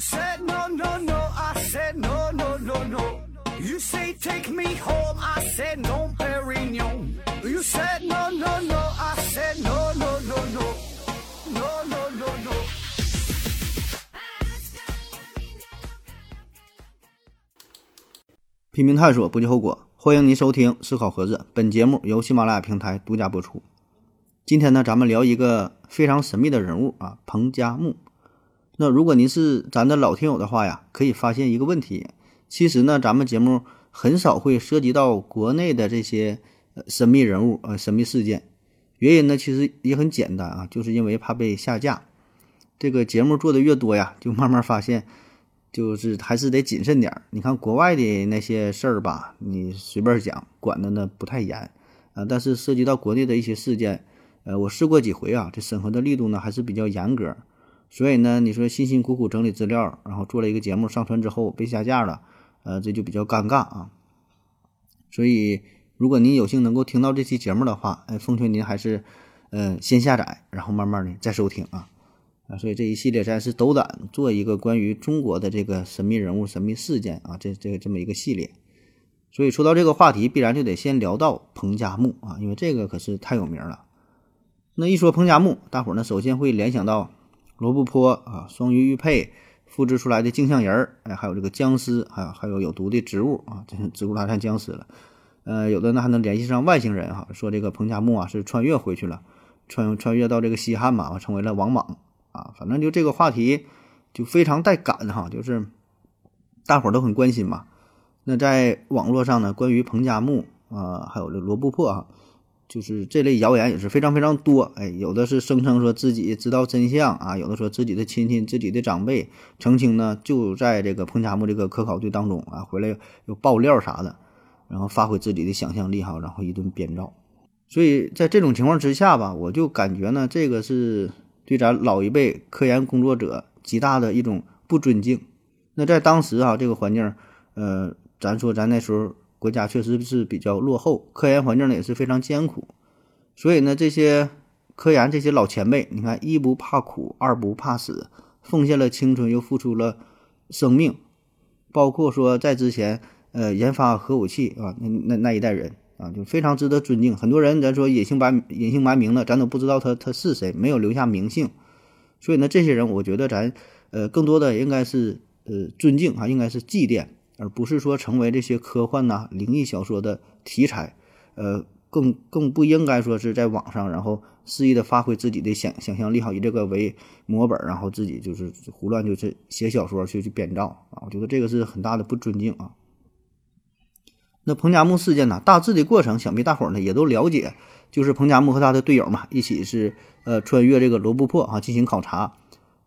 said no no no, I said no no no no. You say take me home, I said no, Perignon. You said no no no, I said no no no no, no no no no. 拼命探索，不计后果。欢迎您收听《思考盒子》，本节目由喜马拉雅平台独家播出。今天呢，咱们聊一个非常神秘的人物啊，彭加木。那如果您是咱的老听友的话呀，可以发现一个问题，其实呢，咱们节目很少会涉及到国内的这些神秘人物呃神秘事件。原因呢，其实也很简单啊，就是因为怕被下架。这个节目做的越多呀，就慢慢发现。就是还是得谨慎点儿。你看国外的那些事儿吧，你随便讲，管的呢不太严啊。但是涉及到国内的一些事件，呃，我试过几回啊，这审核的力度呢还是比较严格。所以呢，你说辛辛苦苦整理资料，然后做了一个节目上传之后被下架了，呃，这就比较尴尬啊。所以，如果您有幸能够听到这期节目的话，哎，奉劝您还是，呃，先下载，然后慢慢的再收听啊。啊，所以这一系列咱是斗胆做一个关于中国的这个神秘人物、神秘事件啊，这这个这么一个系列。所以说到这个话题，必然就得先聊到彭加木啊，因为这个可是太有名了。那一说彭加木，大伙儿呢首先会联想到罗布泊啊、双鱼玉佩复制出来的镜像人儿，哎，还有这个僵尸，还有还有有毒的植物啊，这是植物大战僵尸了。呃，有的呢还能联系上外星人哈，说这个彭加木啊是穿越回去了，穿穿越到这个西汉嘛，成为了王莽。啊，反正就这个话题就非常带感哈，就是大伙儿都很关心嘛。那在网络上呢，关于彭加木啊，还有这罗布泊啊，就是这类谣言也是非常非常多。哎，有的是声称说自己知道真相啊，有的说自己的亲戚、自己的长辈澄清呢，就在这个彭加木这个科考队当中啊，回来又爆料啥的，然后发挥自己的想象力哈，然后一顿编造。所以在这种情况之下吧，我就感觉呢，这个是。对咱老一辈科研工作者极大的一种不尊敬。那在当时啊，这个环境，呃，咱说咱那时候国家确实是比较落后，科研环境呢也是非常艰苦。所以呢，这些科研这些老前辈，你看一不怕苦，二不怕死，奉献了青春又付出了生命，包括说在之前，呃，研发核武器啊，那那那一代人。啊，就非常值得尊敬。很多人咱说隐姓埋隐姓埋名的，咱都不知道他他是谁，没有留下名姓。所以呢，这些人我觉得咱呃更多的应该是呃尊敬啊，应该是祭奠，而不是说成为这些科幻呐、灵异小说的题材。呃，更更不应该说是在网上然后肆意的发挥自己的想想象力，好以这个为模本，然后自己就是胡乱就是写小说去去编造啊。我觉得这个是很大的不尊敬啊。那彭加木事件呢？大致的过程，想必大伙儿呢也都了解，就是彭加木和他的队友嘛，一起是呃穿越这个罗布泊啊进行考察，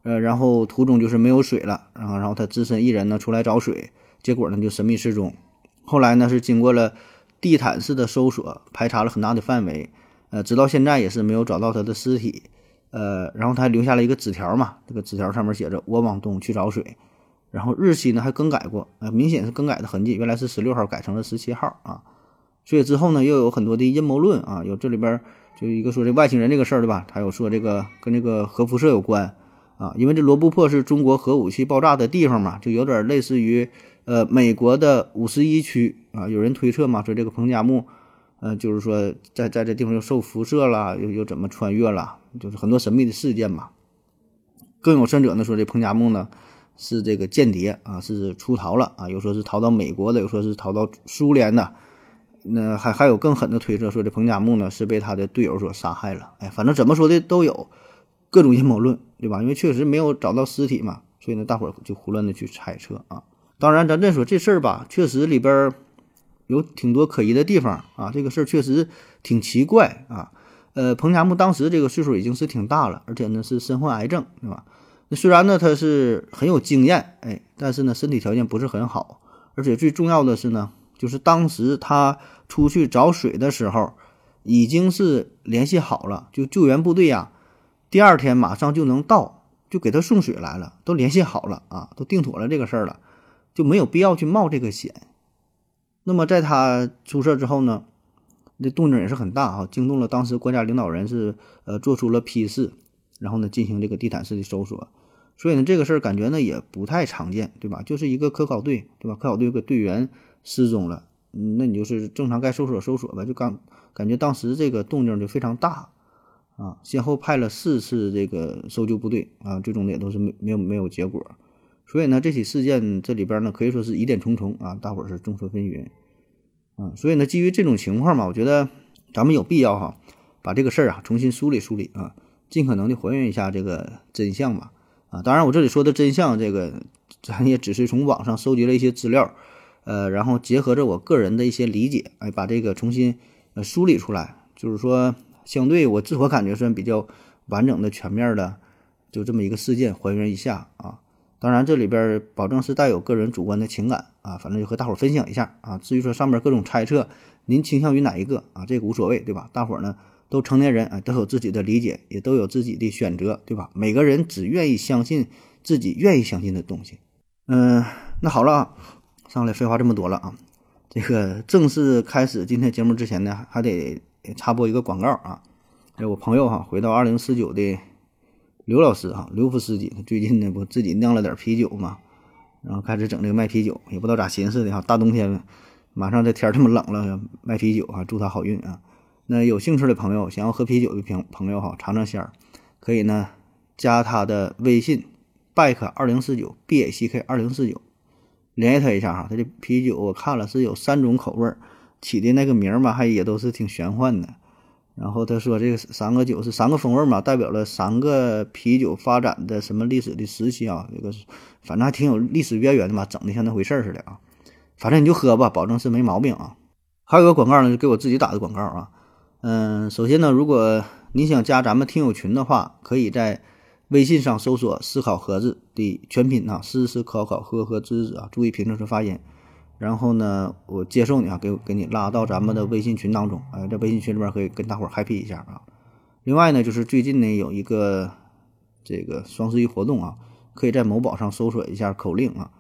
呃，然后途中就是没有水了，然后然后他只身一人呢出来找水，结果呢就神秘失踪。后来呢是经过了地毯式的搜索，排查了很大的范围，呃，直到现在也是没有找到他的尸体，呃，然后他留下了一个纸条嘛，这个纸条上面写着：“我往东去找水。”然后日期呢还更改过，呃，明显是更改的痕迹，原来是十六号改成了十七号啊。所以之后呢，又有很多的阴谋论啊，有这里边就一个说这外星人这个事儿对吧？还有说这个跟这个核辐射有关啊，因为这罗布泊是中国核武器爆炸的地方嘛，就有点类似于呃美国的五十一区啊。有人推测嘛，说这个彭加木，呃，就是说在在这地方又受辐射了，又又怎么穿越了，就是很多神秘的事件嘛。更有甚者呢，说这彭加木呢。是这个间谍啊，是出逃了啊，又说是逃到美国的，又说是逃到苏联的，那还还有更狠的推测，说这彭加木呢是被他的队友所杀害了。哎，反正怎么说的都有，各种阴谋论，对吧？因为确实没有找到尸体嘛，所以呢，大伙儿就胡乱的去猜测啊。当然，咱再说这事儿吧，确实里边有挺多可疑的地方啊。这个事儿确实挺奇怪啊。呃，彭加木当时这个岁数已经是挺大了，而且呢是身患癌症，对吧？那虽然呢，他是很有经验，哎，但是呢，身体条件不是很好，而且最重要的是呢，就是当时他出去找水的时候，已经是联系好了，就救援部队呀，第二天马上就能到，就给他送水来了，都联系好了啊，都定妥了这个事儿了，就没有必要去冒这个险。那么在他出事之后呢，这动静也是很大啊，惊动了当时国家领导人，是呃做出了批示，然后呢进行这个地毯式的搜索。所以呢，这个事儿感觉呢也不太常见，对吧？就是一个科考队，对吧？科考队个队员失踪了，那你就是正常该搜索搜索吧。就刚感觉当时这个动静就非常大啊，先后派了四次这个搜救部队啊，最终也都是没没有没有结果。所以呢，这起事件这里边呢可以说是疑点重重啊，大伙儿是众说纷纭啊。所以呢，基于这种情况嘛，我觉得咱们有必要哈，把这个事儿啊重新梳理梳理啊，尽可能的还原一下这个真相吧。啊，当然我这里说的真相，这个咱也只是从网上收集了一些资料，呃，然后结合着我个人的一些理解，哎，把这个重新呃梳理出来，就是说相对我自我感觉算比较完整的、全面的，就这么一个事件还原一下啊。当然这里边保证是带有个人主观的情感啊，反正就和大伙儿分享一下啊。至于说上面各种猜测，您倾向于哪一个啊？这个无所谓，对吧？大伙儿呢？都成年人啊，都有自己的理解，也都有自己的选择，对吧？每个人只愿意相信自己愿意相信的东西。嗯，那好了，上来废话这么多了啊，这个正式开始今天节目之前呢，还得插播一个广告啊。哎，我朋友哈，回到二零四九的刘老师哈，刘副司机，他最近呢不自己酿了点啤酒嘛，然后开始整这个卖啤酒，也不知道咋寻思的哈，大冬天马上这天这么冷了，卖啤酒啊，祝他好运啊。那有兴趣的朋友，想要喝啤酒的朋朋友哈，尝尝鲜儿，可以呢加他的微信，back 二零四九 b a c k 二零四九，联系他一下哈。他这啤酒我看了是有三种口味儿，起的那个名儿嘛，还也都是挺玄幻的。然后他说这个三个酒是三个风味嘛，代表了三个啤酒发展的什么历史的时期啊？这个是反正还挺有历史渊源的嘛，整的像那回事儿似的啊。反正你就喝吧，保证是没毛病啊。还有个广告呢，就给我自己打的广告啊。嗯，首先呢，如果你想加咱们听友群的话，可以在微信上搜索“思考盒子”的全拼啊，思思考考呵呵知知啊，注意平正式发音。然后呢，我接受你啊，给我给你拉到咱们的微信群当中，哎，在微信群里边可以跟大伙儿 happy 一下啊。另外呢，就是最近呢有一个这个双十一活动啊，可以在某宝上搜索一下口令啊。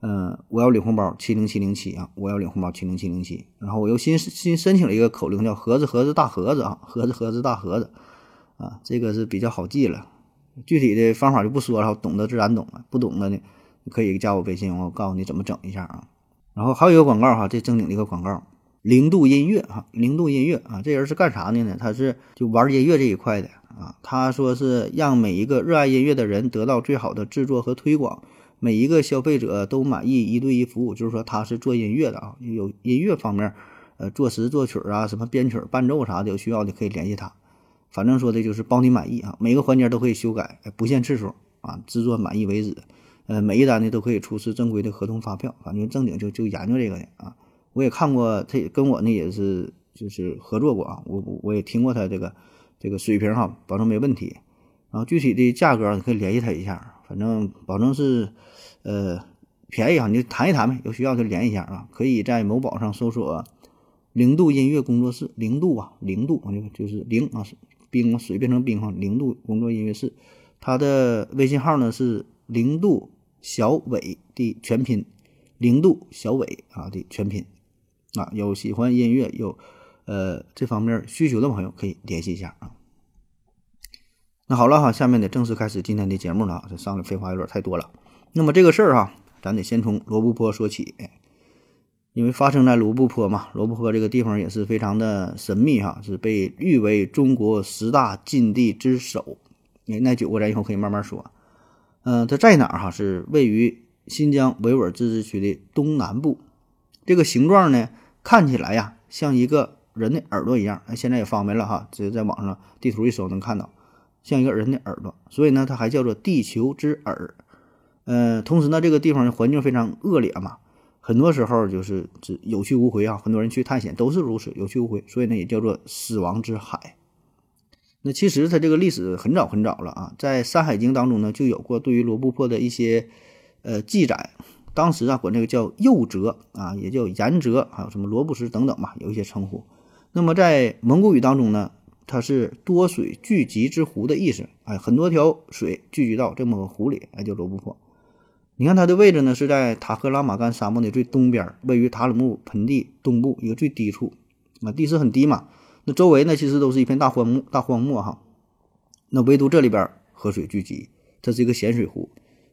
嗯，我要领红包七零七零七啊！我要领红包七零七零七。然后我又新新申请了一个口令，叫盒子盒子大盒子啊，盒子盒子大盒子啊，这个是比较好记了。具体的方法就不说了，懂得自然懂了，不懂的呢，可以加我微信，我告诉你怎么整一下啊。然后还有一个广告哈，这正经的一个广告，零度音乐哈，零度音乐啊，这人是干啥的呢？他是就玩音乐这一块的啊。他说是让每一个热爱音乐的人得到最好的制作和推广。每一个消费者都满意一对一服务，就是说他是做音乐的啊，有音乐方面，呃，作词作曲啊，什么编曲伴奏啥的，有需要的可以联系他。反正说的就是包你满意啊，每个环节都可以修改，不限次数啊，制作满意为止。呃，每一单呢都可以出示正规的合同发票，反正正经就就研究这个的啊。我也看过，他跟我呢也是就是合作过啊，我我也听过他这个这个水平哈，保证没问题。然后具体的价格你可以联系他一下。反正保证是，呃，便宜啊！你就谈一谈呗，有需要就联系一下啊。可以在某宝上搜索“零度音乐工作室”，零度啊，零度，就是零啊，冰水变成冰哈，零度工作音乐室。他的微信号呢是“零度小伟”的全拼，“零度小伟”啊的全拼啊。有喜欢音乐有呃这方面需求的朋友可以联系一下啊。那好了哈，下面得正式开始今天的节目了啊！这上的废话有点太多了。那么这个事儿哈，咱得先从罗布泊说起，因为发生在罗布泊嘛，罗布泊这个地方也是非常的神秘哈，是被誉为中国十大禁地之首。那，那九个咱以后可以慢慢说。嗯，它在哪儿哈？是位于新疆维吾尔自治区的东南部。这个形状呢，看起来呀，像一个人的耳朵一样。哎，现在也方便了哈，直接在网上地图一搜能看到。像一个人的耳朵，所以呢，它还叫做地球之耳。呃，同时呢，这个地方的环境非常恶劣嘛，很多时候就是只有去无回啊。很多人去探险都是如此，有去无回，所以呢，也叫做死亡之海。那其实它这个历史很早很早了啊，在《山海经》当中呢，就有过对于罗布泊的一些呃记载。当时啊，管这个叫右泽啊，也叫岩泽，还有什么罗布什等等吧，有一些称呼。那么在蒙古语当中呢？它是多水聚集之湖的意思，哎，很多条水聚集到这么个湖里，哎，叫罗布泊。你看它的位置呢，是在塔克拉玛干沙漠的最东边，位于塔里木盆地东部一个最低处，啊，地势很低嘛。那周围呢，其实都是一片大荒漠，大荒漠哈。那唯独这里边河水聚集，这是一个咸水湖。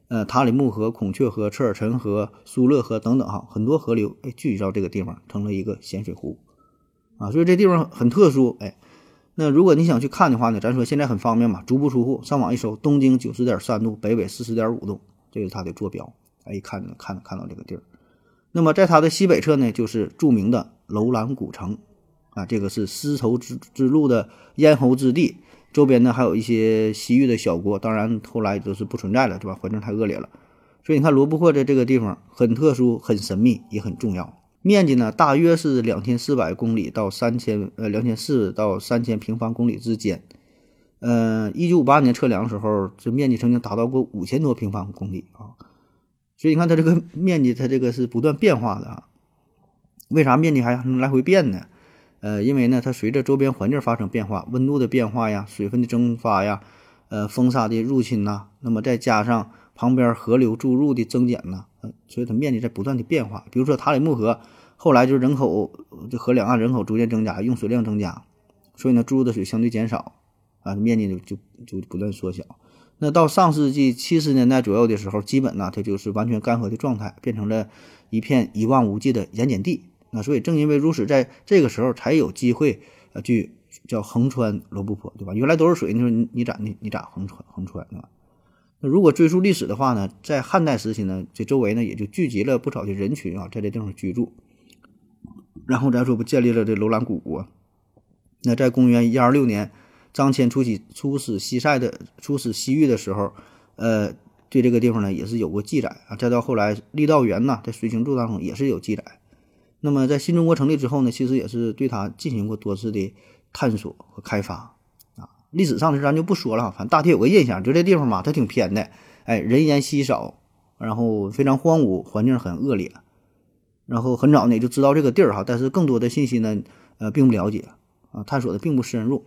呃塔里木河、孔雀河、车尔臣河、苏勒河等等哈，很多河流哎聚集到这个地方，成了一个咸水湖啊，所以这地方很特殊哎。那如果你想去看的话呢，咱说现在很方便嘛，足不出户，上网一搜，东经九十点三度，北纬四十点五度，这是它的坐标，哎，一看就能看看到这个地儿。那么在它的西北侧呢，就是著名的楼兰古城啊，这个是丝绸之之路的咽喉之地，周边呢还有一些西域的小国，当然后来都是不存在了，对吧？环境太恶劣了，所以你看罗布泊的这个地方很特殊、很神秘，也很重要。面积呢，大约是两千四百公里到三千呃两千四到三千平方公里之间。嗯，一九五八年测量的时候，这面积曾经达到过五千多平方公里啊。所以你看它这个面积，它这个是不断变化的啊。为啥面积还能来回变呢？呃，因为呢，它随着周边环境发生变化，温度的变化呀，水分的蒸发呀，呃，风沙的入侵呐，那么再加上旁边河流注入的增减呐。所以它面积在不断的变化，比如说塔里木河，后来就是人口这河两岸人口逐渐增加，用水量增加，所以呢注入的水相对减少，啊面积就就就不断缩小。那到上世纪七十年代左右的时候，基本呢它就是完全干涸的状态，变成了一片一望无际的盐碱地。那所以正因为如此，在这个时候才有机会呃去叫横穿罗布泊，对吧？原来都是水，你说你你咋你你咋横穿横穿啊？那如果追溯历史的话呢，在汉代时期呢，这周围呢也就聚集了不少的人群啊，在这地方居住。然后咱说不建立了这楼兰古国。那在公元一二六年，张骞出西出使西塞的出使西域的时候，呃，对这个地方呢也是有过记载啊。再到后来郦道元呐，在《随行注》当中也是有记载。那么在新中国成立之后呢，其实也是对它进行过多次的探索和开发。啊历史上的事咱就不说了，反正大体有个印象，就这地方嘛，它挺偏的，哎，人烟稀少，然后非常荒芜，环境很恶劣，然后很早呢就知道这个地儿哈，但是更多的信息呢，呃，并不了解啊，探索的并不深入。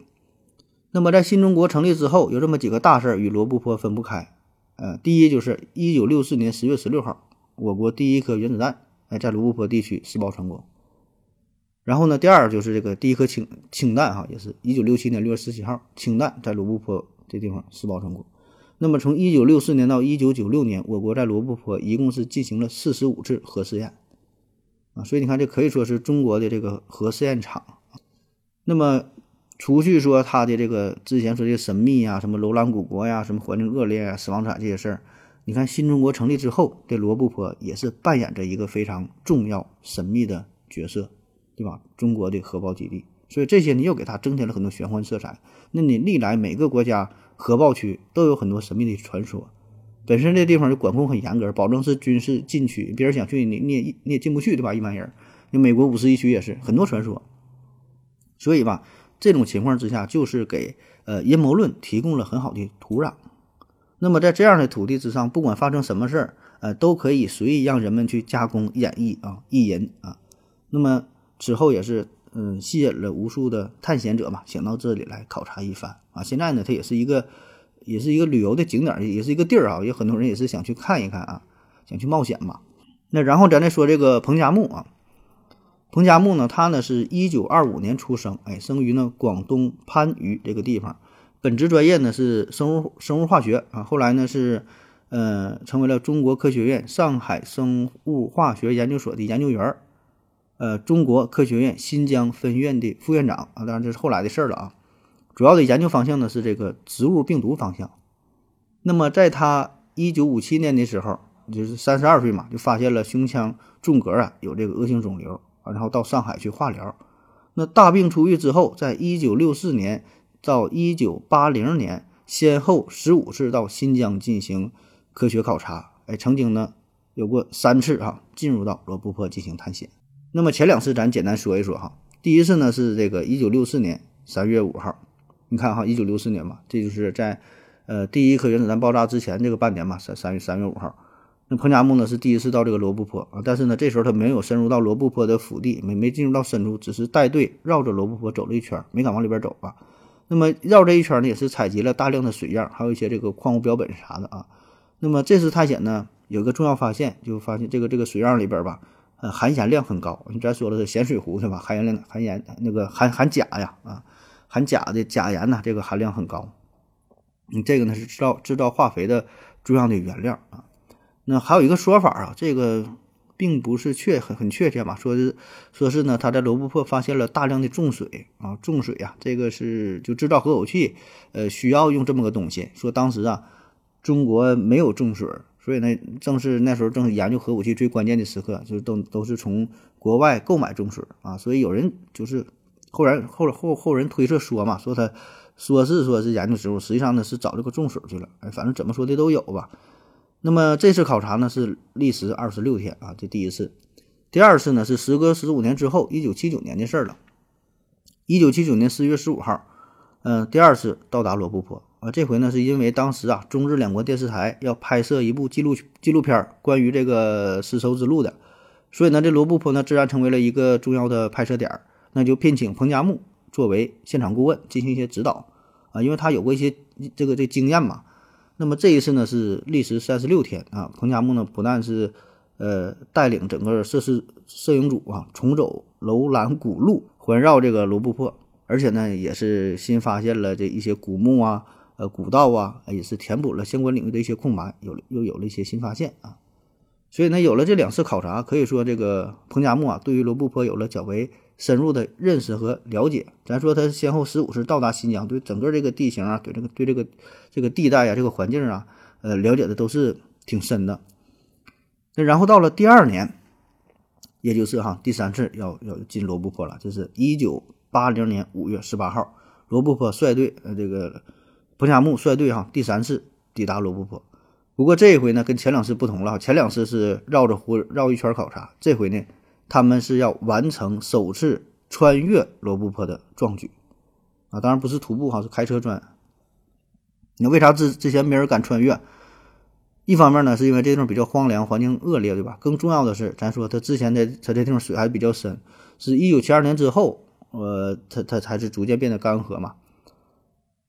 那么在新中国成立之后，有这么几个大事儿与罗布泊分不开，呃，第一就是一九六四年十月十六号，我国第一颗原子弹哎在罗布泊地区试爆成功。然后呢，第二就是这个第一颗氢氢弹哈，也是一九六七年六月十七号，氢弹在罗布泊这地方试爆成功。那么从一九六四年到一九九六年，我国在罗布泊一共是进行了四十五次核试验啊，所以你看这可以说是中国的这个核试验场。那么除去说它的这个之前说的神秘呀，什么楼兰古国呀，什么环境恶劣啊，死亡惨这些事儿，你看新中国成立之后，这罗布泊也是扮演着一个非常重要神秘的角色。对吧？中国的核爆基地，所以这些呢又给它增添了很多玄幻色彩。那你历来每个国家核爆区都有很多神秘的传说，本身这地方就管控很严格，保证是军事禁区，别人想去你你也你也进不去，对吧？一般人，你美国五十一区也是很多传说。所以吧，这种情况之下，就是给呃阴谋论提供了很好的土壤。那么在这样的土地之上，不管发生什么事儿，呃，都可以随意让人们去加工演绎啊，意淫啊。那么。之后也是，嗯，吸引了无数的探险者嘛，想到这里来考察一番啊。现在呢，它也是一个，也是一个旅游的景点，也是一个地儿啊。有很多人也是想去看一看啊，想去冒险嘛。那然后咱再说这个彭加木啊，彭加木呢，他呢是一九二五年出生，哎，生于呢广东番禺这个地方，本职专业呢是生物生物化学啊，后来呢是，呃，成为了中国科学院上海生物化学研究所的研究员。呃，中国科学院新疆分院的副院长啊，当然这是后来的事儿了啊。主要的研究方向呢是这个植物病毒方向。那么在他一九五七年的时候，就是三十二岁嘛，就发现了胸腔纵隔啊有这个恶性肿瘤啊，然后到上海去化疗。那大病初愈之后，在一九六四年到一九八零年，先后十五次到新疆进行科学考察，哎，曾经呢有过三次哈进入到罗布泊进行探险。那么前两次咱简单说一说哈，第一次呢是这个一九六四年三月五号，你看哈，一九六四年嘛，这就是在呃第一颗原子弹爆炸之前这个半年嘛，三三月三月五号，那彭加木呢是第一次到这个罗布泊啊，但是呢这时候他没有深入到罗布泊的腹地，没没进入到深处，只是带队绕着罗布泊走了一圈，没敢往里边走啊。那么绕这一圈呢，也是采集了大量的水样，还有一些这个矿物标本啥的啊。那么这次探险呢，有一个重要发现，就发现这个这个水样里边吧。呃，含盐量很高。你咱说的是咸水湖是吧？含盐量、含盐那个含含钾呀，啊，含钾的钾盐呢，这个含量很高。你这个呢是制造制造化肥的重要的原料啊。那还有一个说法啊，这个并不是确很很确切嘛，说是说是呢，他在罗布泊发现了大量的重水啊，重水呀，这个是就制造核武器，呃，需要用这么个东西。说当时啊，中国没有重水，所以呢，正是那时候正是研究核武器最关键的时刻，就是都都是从国外购买重水啊，所以有人就是后人后后后人推测说嘛，说他说是说是研究时候，实际上呢是找这个重水去了，哎，反正怎么说的都有吧。那么这次考察呢是历时二十六天啊，这第一次，第二次呢是时隔十五年之后，一九七九年的事儿了。一九七九年四月十五号，嗯，第二次到达罗布泊啊，这回呢是因为当时啊中日两国电视台要拍摄一部纪录纪录片关于这个丝绸之路的，所以呢这罗布泊呢自然成为了一个重要的拍摄点，那就聘请彭加木作为现场顾问进行一些指导啊，因为他有过一些这个这经验嘛。那么这一次呢是历时三十六天啊，彭加木呢不但是呃带领整个摄氏摄影组啊重走楼兰古路，环绕这个罗布泊，而且呢也是新发现了这一些古墓啊、呃古道啊，也是填补了相关领域的一些空白，有又有了一些新发现啊。所以呢有了这两次考察，可以说这个彭加木啊对于罗布泊有了较为。深入的认识和了解，咱说他先后十五次到达新疆，对整个这个地形啊，对这个对这个这个地带啊，这个环境啊，呃，了解的都是挺深的。那然后到了第二年，也就是哈第三次要要进罗布泊了，就是一九八零年五月十八号，罗布泊率队呃这个彭加木率队哈第三次抵达罗布泊。不过这一回呢，跟前两次不同了，前两次是绕着湖绕一圈考察，这回呢。他们是要完成首次穿越罗布泊的壮举，啊，当然不是徒步哈，是开车穿。那为啥之之前没人敢穿越？一方面呢，是因为这地方比较荒凉，环境恶劣，对吧？更重要的是，咱说他之前的他这地方水还比较深，是一九七二年之后，呃，他他才是逐渐变得干涸嘛。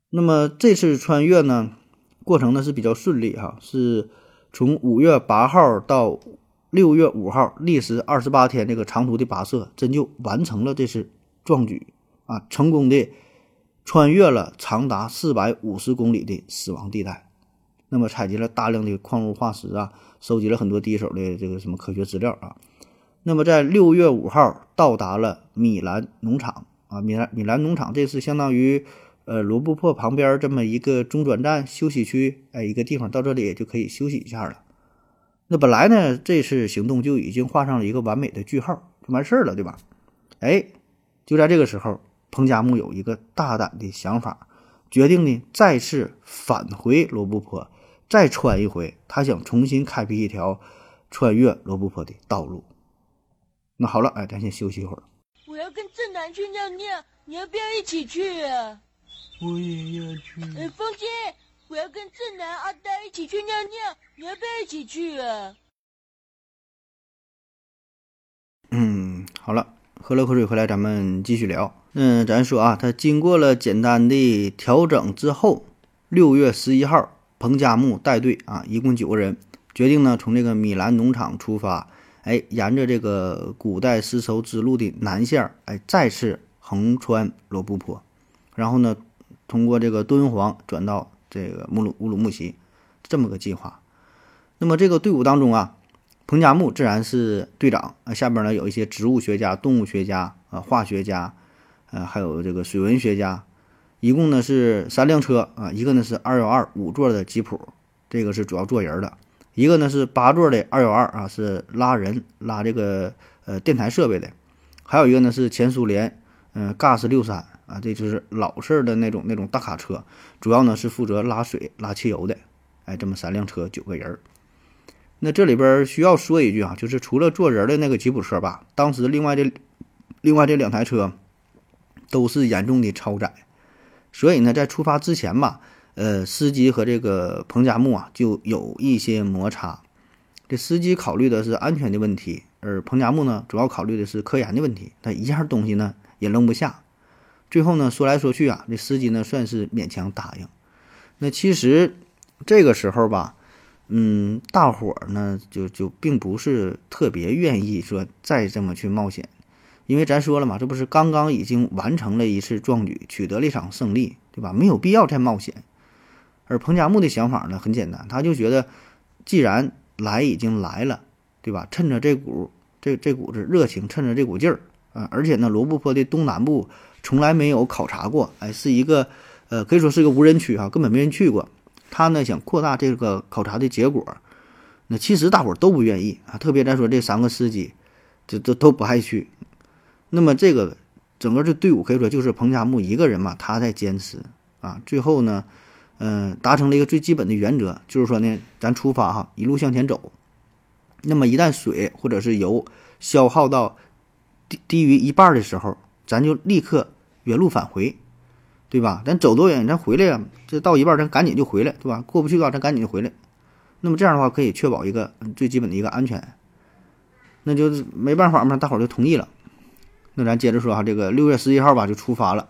那么这次穿越呢，过程呢是比较顺利哈，是从五月八号到。六月五号，历时二十八天，这个长途的跋涉真就完成了这次壮举啊！成功的穿越了长达四百五十公里的死亡地带，那么采集了大量的矿物化石啊，收集了很多第一手的这个什么科学资料啊。那么在六月五号到达了米兰农场啊，米兰米兰农场这次相当于呃罗布泊旁边这么一个中转站休息区，哎，一个地方到这里就可以休息一下了。那本来呢，这次行动就已经画上了一个完美的句号，就完事儿了，对吧？哎，就在这个时候，彭加木有一个大胆的想法，决定呢再次返回罗布泊，再穿一回。他想重新开辟一条穿越罗布泊的道路。那好了，哎，咱先休息一会儿。我要跟正南去尿尿，你要不要一起去啊？我也要去。哎，风姐。我要跟正南、阿呆一起去尿尿，你要不要一起去啊？嗯，好了，喝了口水回来，咱们继续聊。嗯，咱说啊，他经过了简单的调整之后，六月十一号，彭加木带队啊，一共九个人，决定呢从这个米兰农场出发，哎，沿着这个古代丝绸之路的南线，哎，再次横穿罗布泊，然后呢，通过这个敦煌转到。这个乌鲁乌鲁木齐，这么个计划。那么这个队伍当中啊，彭加木自然是队长啊。下边呢有一些植物学家、动物学家啊、化学家，呃，还有这个水文学家。一共呢是三辆车啊，一个呢是二幺二五座的吉普，这个是主要坐人的；一个呢是八座的二幺二啊，是拉人拉这个呃电台设备的；还有一个呢是前苏联嗯 GAS 六三。啊，这就是老式的那种那种大卡车，主要呢是负责拉水、拉汽油的。哎，这么三辆车，九个人儿。那这里边需要说一句啊，就是除了坐人的那个吉普车吧，当时另外这另外这两台车都是严重的超载，所以呢，在出发之前吧，呃，司机和这个彭加木啊就有一些摩擦。这司机考虑的是安全的问题，而彭加木呢，主要考虑的是科研的问题。他一样东西呢也扔不下。最后呢，说来说去啊，这司机呢算是勉强答应。那其实这个时候吧，嗯，大伙儿呢就就并不是特别愿意说再这么去冒险，因为咱说了嘛，这不是刚刚已经完成了一次壮举，取得了一场胜利，对吧？没有必要再冒险。而彭加木的想法呢很简单，他就觉得，既然来已经来了，对吧？趁着这股这这股子热情，趁着这股劲儿啊，而且呢，罗布泊的东南部从来没有考察过，哎，是一个呃，可以说是一个无人区哈，根本没人去过。他呢想扩大这个考察的结果，那其实大伙儿都不愿意啊，特别再说这三个司机，这都都不爱去。那么这个整个这队伍可以说就是彭加木一个人嘛，他在坚持啊，最后呢。嗯，达成了一个最基本的原则，就是说呢，咱出发哈，一路向前走。那么一旦水或者是油消耗到低低于一半的时候，咱就立刻原路返回，对吧？咱走多远，咱回来呀，这到一半咱赶紧就回来，对吧？过不去的话，咱赶紧就回来。那么这样的话可以确保一个最基本的一个安全。那就是没办法嘛，大伙儿就同意了。那咱接着说哈，这个六月十一号吧就出发了。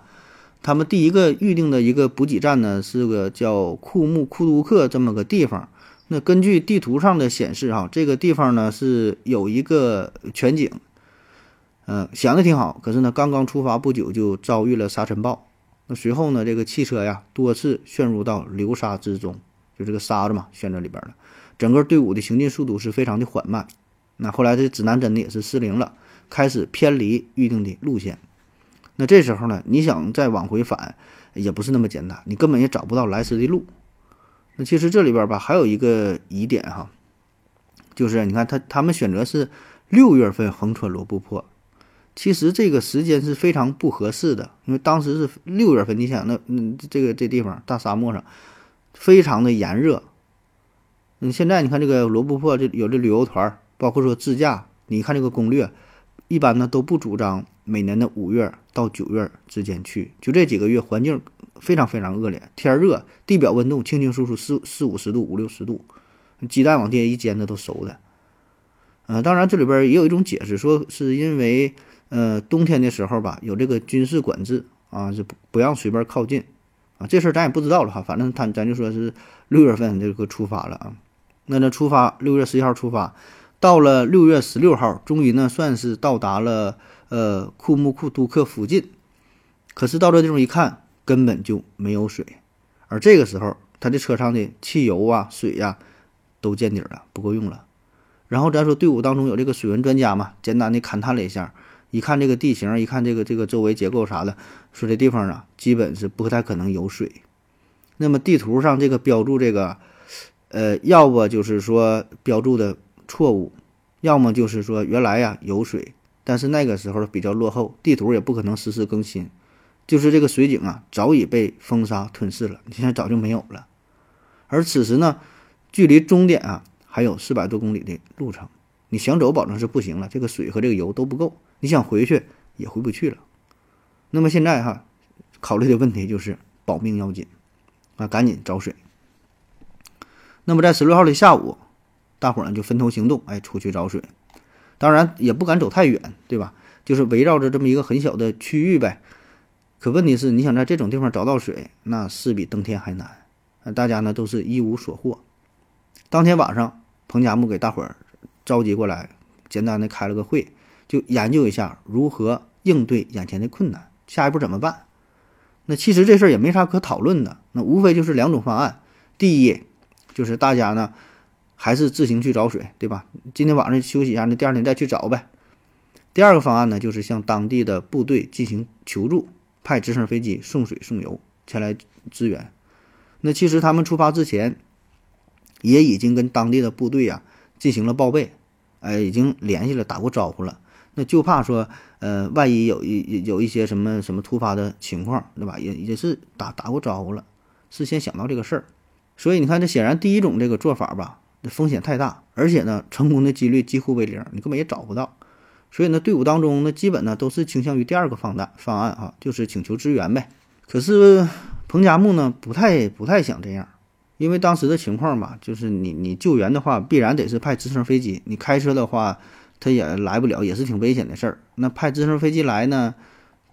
他们第一个预定的一个补给站呢，是个叫库木库都克这么个地方。那根据地图上的显示，哈，这个地方呢是有一个全景，嗯，想的挺好。可是呢，刚刚出发不久就遭遇了沙尘暴。那随后呢，这个汽车呀多次陷入到流沙之中，就这个沙子嘛陷在里边了。整个队伍的行进速度是非常的缓慢。那后来这指南针呢也是失灵了，开始偏离预定的路线。那这时候呢，你想再往回返，也不是那么简单，你根本也找不到来时的路。那其实这里边吧，还有一个疑点哈，就是你看他他们选择是六月份横穿罗布泊，其实这个时间是非常不合适的，因为当时是六月份，你想那嗯这个这地方大沙漠上非常的炎热。嗯现在你看这个罗布泊这有这旅游团，包括说自驾，你看这个攻略，一般呢都不主张。每年的五月到九月之间去，就这几个月环境非常非常恶劣，天热，地表温度清清楚楚四四五十度、五六十度，鸡蛋往地下一煎，那都熟的。呃，当然这里边也有一种解释，说是因为呃冬天的时候吧，有这个军事管制啊，就不不让随便靠近啊。这事儿咱也不知道了哈，反正他咱就说是六月份这个出发了啊。那那出发六月十一号出发，到了六月十六号，终于呢算是到达了。呃，库木库都克附近，可是到这地方一看，根本就没有水，而这个时候，他的车上的汽油啊、水呀，都见底了，不够用了。然后咱说队伍当中有这个水文专家嘛，简单的勘探了一下，一看这个地形，一看这个这个周围结构啥的，说这地方啊，基本是不太可能有水。那么地图上这个标注这个，呃，要不就是说标注的错误，要么就是说原来呀有水。但是那个时候比较落后，地图也不可能实时更新，就是这个水井啊早已被风沙吞噬了，现在早就没有了。而此时呢，距离终点啊还有四百多公里的路程，你想走保证是不行了，这个水和这个油都不够，你想回去也回不去了。那么现在哈，考虑的问题就是保命要紧啊，赶紧找水。那么在十六号的下午，大伙儿呢就分头行动，哎，出去找水。当然也不敢走太远，对吧？就是围绕着这么一个很小的区域呗。可问题是，你想在这种地方找到水，那是比登天还难。大家呢都是一无所获。当天晚上，彭加木给大伙儿召集过来，简单的开了个会，就研究一下如何应对眼前的困难，下一步怎么办。那其实这事儿也没啥可讨论的，那无非就是两种方案。第一，就是大家呢。还是自行去找水，对吧？今天晚上休息一下，那第二天再去找呗。第二个方案呢，就是向当地的部队进行求助，派直升飞机送水送油前来支援。那其实他们出发之前，也已经跟当地的部队呀进行了报备，哎，已经联系了，打过招呼了。那就怕说，呃，万一有一有一些什么什么突发的情况，对吧？也也是打打过招呼了，事先想到这个事儿。所以你看，这显然第一种这个做法吧。风险太大，而且呢，成功的几率几乎为零，你根本也找不到。所以呢，队伍当中呢，基本呢都是倾向于第二个方案方案啊，就是请求支援呗。可是彭加木呢，不太不太想这样，因为当时的情况吧，就是你你救援的话，必然得是派直升飞机，你开车的话，他也来不了，也是挺危险的事儿。那派直升飞机来呢，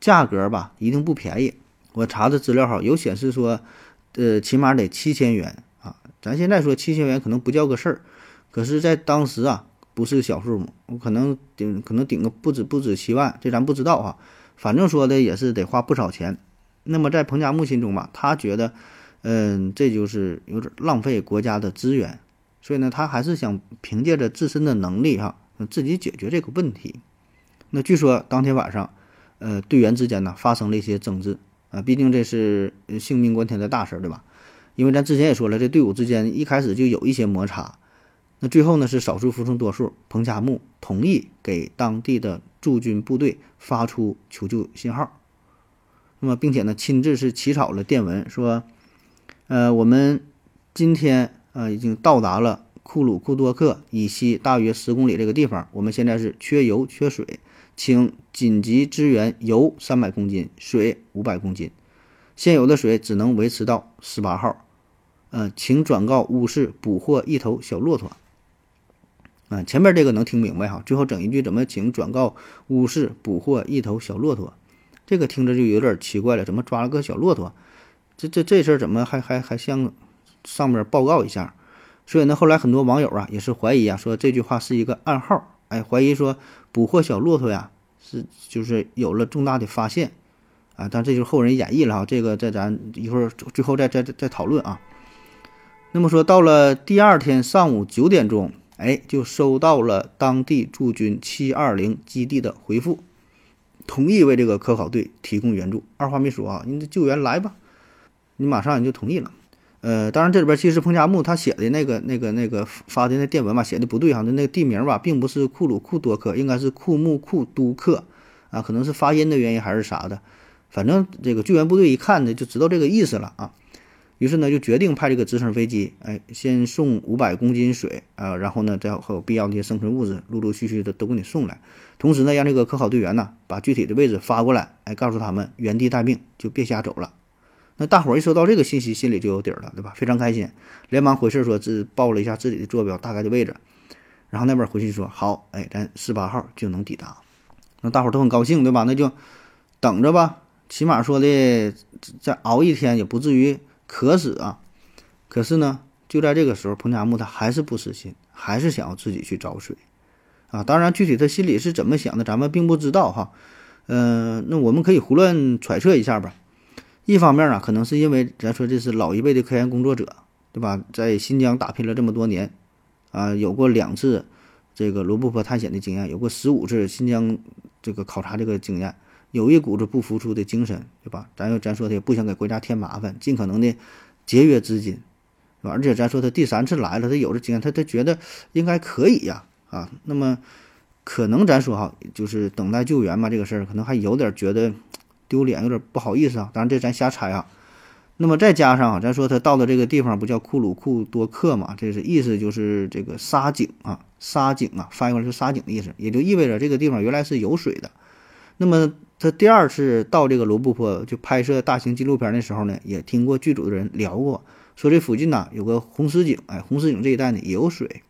价格吧一定不便宜。我查的资料哈，有显示说，呃，起码得七千元啊。咱现在说七千元可能不叫个事儿，可是，在当时啊，不是小数目，我可能顶可能顶个不止不止七万，这咱不知道哈。反正说的也是得花不少钱。那么在彭加木心中吧，他觉得，嗯，这就是有点浪费国家的资源。所以呢，他还是想凭借着自身的能力哈，自己解决这个问题。那据说当天晚上，呃，队员之间呢发生了一些争执啊，毕竟这是性命关天的大事儿，对吧？因为咱之前也说了，这队伍之间一开始就有一些摩擦。那最后呢，是少数服从多数，彭加木同意给当地的驻军部队发出求救信号。那么，并且呢，亲自是起草了电文，说，呃，我们今天啊已经到达了库鲁库多克以西大约十公里这个地方，我们现在是缺油缺水，请紧急支援油三百公斤，水五百公斤。现有的水只能维持到十八号，呃，请转告乌市捕获一头小骆驼。啊，前面这个能听明白哈，最后整一句怎么请转告乌市捕获一头小骆驼，这个听着就有点奇怪了，怎么抓了个小骆驼？这这这事儿怎么还还还向上面报告一下？所以呢，后来很多网友啊也是怀疑啊，说这句话是一个暗号，哎，怀疑说捕获小骆驼呀是就是有了重大的发现。啊，但这就是后人演绎了哈，这个在咱一会儿最后再再再讨论啊。那么说到了第二天上午九点钟，哎，就收到了当地驻军七二零基地的回复，同意为这个科考队提供援助。二话没说啊，你这救援来吧，你马上你就同意了。呃，当然这里边其实彭加木他写的那个那个那个发的那电文吧，写的不对哈，那那个地名吧，并不是库鲁库多克，应该是库木库都克啊，可能是发音的原因还是啥的。反正这个救援部队一看呢，就知道这个意思了啊，于是呢就决定派这个直升飞机，哎，先送五百公斤水啊，然后呢再还有必要的些生存物资，陆陆续续的都给你送来。同时呢，让这个科考队员呢把具体的位置发过来，哎，告诉他们原地待命，就别瞎走了。那大伙儿一收到这个信息，心里就有底儿了，对吧？非常开心，连忙回信说自报了一下自己的坐标大概的位置，然后那边回去说好，哎，咱十八号就能抵达。那大伙儿都很高兴，对吧？那就等着吧。起码说的再熬一天也不至于渴死啊！可是呢，就在这个时候，彭加木他还是不死心，还是想要自己去找水啊！当然，具体他心里是怎么想的，咱们并不知道哈。嗯，那我们可以胡乱揣测一下吧。一方面呢，可能是因为咱说这是老一辈的科研工作者，对吧？在新疆打拼了这么多年啊，有过两次这个罗布泊探险的经验，有过十五次新疆这个考察这个经验。有一股子不服输的精神，对吧？咱又咱说的不想给国家添麻烦，尽可能的节约资金，是吧？而且咱说他第三次来了，他有这经验，他他觉得应该可以呀，啊，那么可能咱说哈，就是等待救援嘛，这个事儿可能还有点觉得丢脸，有点不好意思啊。当然这咱瞎猜啊。那么再加上啊，咱说他到的这个地方不叫库鲁库多克嘛，这是意思就是这个沙井啊，沙井啊，翻译过来是沙井的意思，也就意味着这个地方原来是有水的。那么他第二次到这个罗布泊就拍摄大型纪录片的时候呢，也听过剧组的人聊过，说这附近呢有个红石井，哎，红石井这一带呢也有水。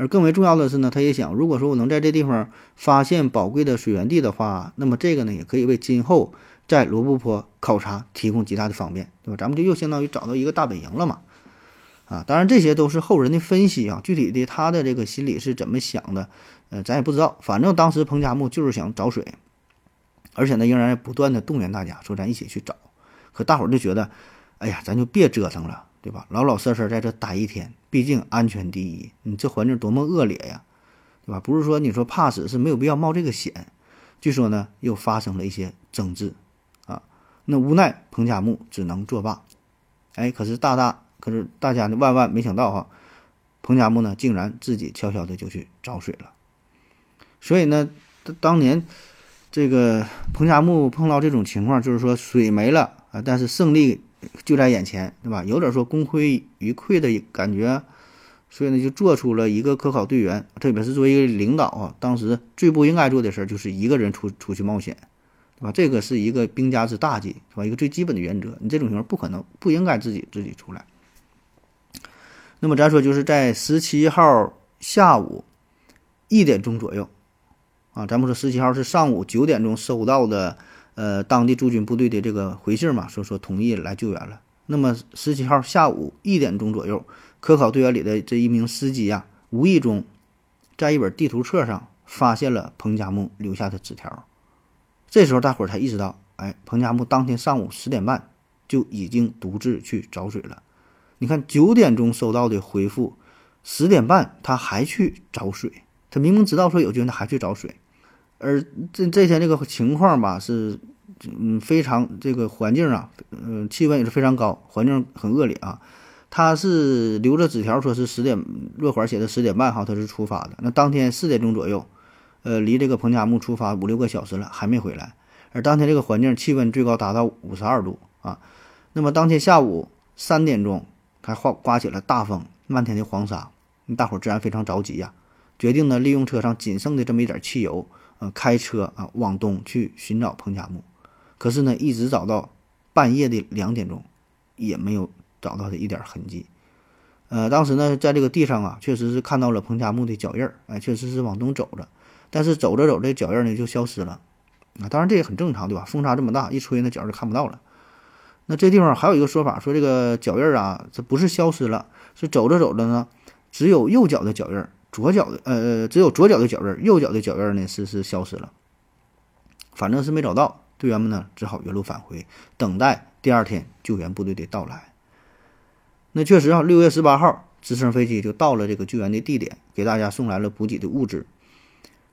而更为重要的是呢，他也想，如果说我能在这地方发现宝贵的水源地的话，那么这个呢也可以为今后在罗布泊考察提供极大的方便，对吧？咱们就又相当于找到一个大本营了嘛。啊，当然这些都是后人的分析啊，具体的他的这个心里是怎么想的，呃，咱也不知道。反正当时彭加木就是想找水。而且呢，仍然不断的动员大家说：“咱一起去找。”可大伙儿就觉得：“哎呀，咱就别折腾了，对吧？老老实实在这待一天，毕竟安全第一。你这环境多么恶劣呀，对吧？不是说你说怕死是没有必要冒这个险。据说呢，又发生了一些争执啊。那无奈彭加木只能作罢。哎，可是大大，可是大家呢万万没想到哈，彭加木呢竟然自己悄悄的就去找水了。所以呢，当年。这个彭加木碰到这种情况，就是说水没了啊，但是胜利就在眼前，对吧？有点说功亏一篑的感觉，所以呢，就做出了一个科考队员，特别是作为一个领导啊，当时最不应该做的事儿就是一个人出出去冒险，对吧？这个是一个兵家之大忌，是吧？一个最基本的原则，你这种情况不可能不应该自己自己出来。那么咱说就是在十七号下午一点钟左右。啊，咱们说十七号是上午九点钟收到的，呃，当地驻军部队的这个回信嘛，说说同意来救援了。那么十七号下午一点钟左右，科考队员里的这一名司机呀，无意中在一本地图册上发现了彭加木留下的纸条。这时候大伙儿才意识到，哎，彭加木当天上午十点半就已经独自去找水了。你看九点钟收到的回复，十点半他还去找水，他明明知道说有救援，他还去找水。而这这天这个情况吧，是嗯非常这个环境啊，嗯气温也是非常高，环境很恶劣啊。他是留着纸条，说是十点落款写的十点半哈，他是出发的。那当天四点钟左右，呃，离这个彭加木出发五六个小时了，还没回来。而当天这个环境气温最高达到五十二度啊。那么当天下午三点钟，还刮刮起了大风，漫天的黄沙，大伙儿自然非常着急呀，决定呢利用车上仅剩的这么一点汽油，呃，开车啊往东去寻找彭加木。可是呢，一直找到半夜的两点钟，也没有。找到的一点痕迹，呃，当时呢，在这个地上啊，确实是看到了彭加木的脚印儿，哎，确实是往东走着，但是走着走着，脚印呢就消失了，啊，当然这也很正常，对吧？风沙这么大，一吹那脚就看不到了。那这地方还有一个说法，说这个脚印儿啊，这不是消失了，是走着走着呢，只有右脚的脚印儿，左脚的呃，只有左脚的脚印，右脚的脚印呢是是消失了，反正是没找到。队员们呢只好原路返回，等待第二天救援部队的到来。那确实啊，六月十八号，直升飞机就到了这个救援的地点，给大家送来了补给的物资。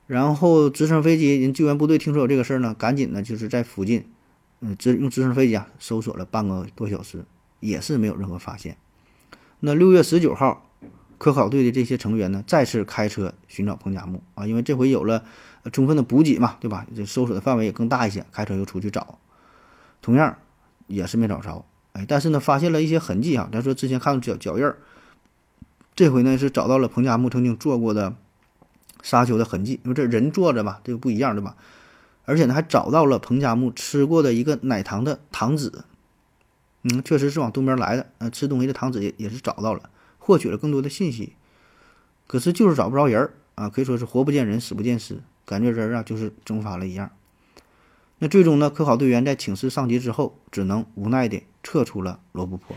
然后直升飞机人救援部队听说有这个事儿呢，赶紧呢就是在附近，嗯，直用直升飞机啊搜索了半个多小时，也是没有任何发现。那六月十九号，科考队的这些成员呢再次开车寻找彭加木啊，因为这回有了充分的补给嘛，对吧？这搜索的范围也更大一些，开车又出去找，同样也是没找着。哎但是呢，发现了一些痕迹啊。咱说之前看到脚脚印儿，这回呢是找到了彭加木曾经做过的沙丘的痕迹。因为这人坐着吧，这个不一样，对吧？而且呢，还找到了彭加木吃过的一个奶糖的糖纸。嗯，确实是往东边来的。呃，吃东西的糖纸也也是找到了，获取了更多的信息。可是就是找不着人儿啊，可以说是活不见人，死不见尸，感觉人啊就是蒸发了一样。那最终呢？科考队员在请示上级之后，只能无奈地撤出了罗布泊。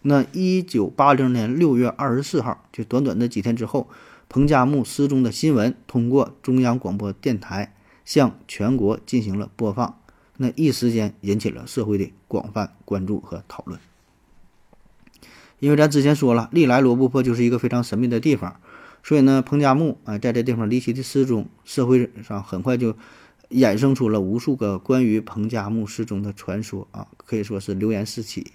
那一九八零年六月二十四号，就短短的几天之后，彭加木失踪的新闻通过中央广播电台向全国进行了播放。那一时间引起了社会的广泛关注和讨论。因为咱之前说了，历来罗布泊就是一个非常神秘的地方，所以呢，彭加木啊在这地方离奇的失踪，社会上很快就。衍生出了无数个关于彭加木失踪的传说啊，可以说是流言四起。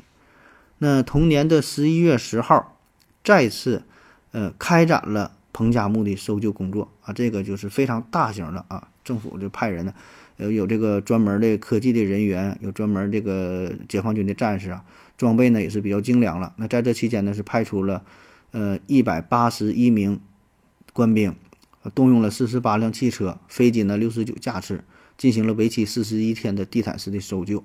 那同年的十一月十号，再次呃开展了彭加木的搜救工作啊，这个就是非常大型的啊，政府就派人呢，呃有这个专门的科技的人员，有专门这个解放军的战士啊，装备呢也是比较精良了。那在这期间呢，是派出了呃一百八十一名官兵。动用了四十八辆汽车、飞机呢六十九架次，进行了为期四十一天的地毯式的搜救。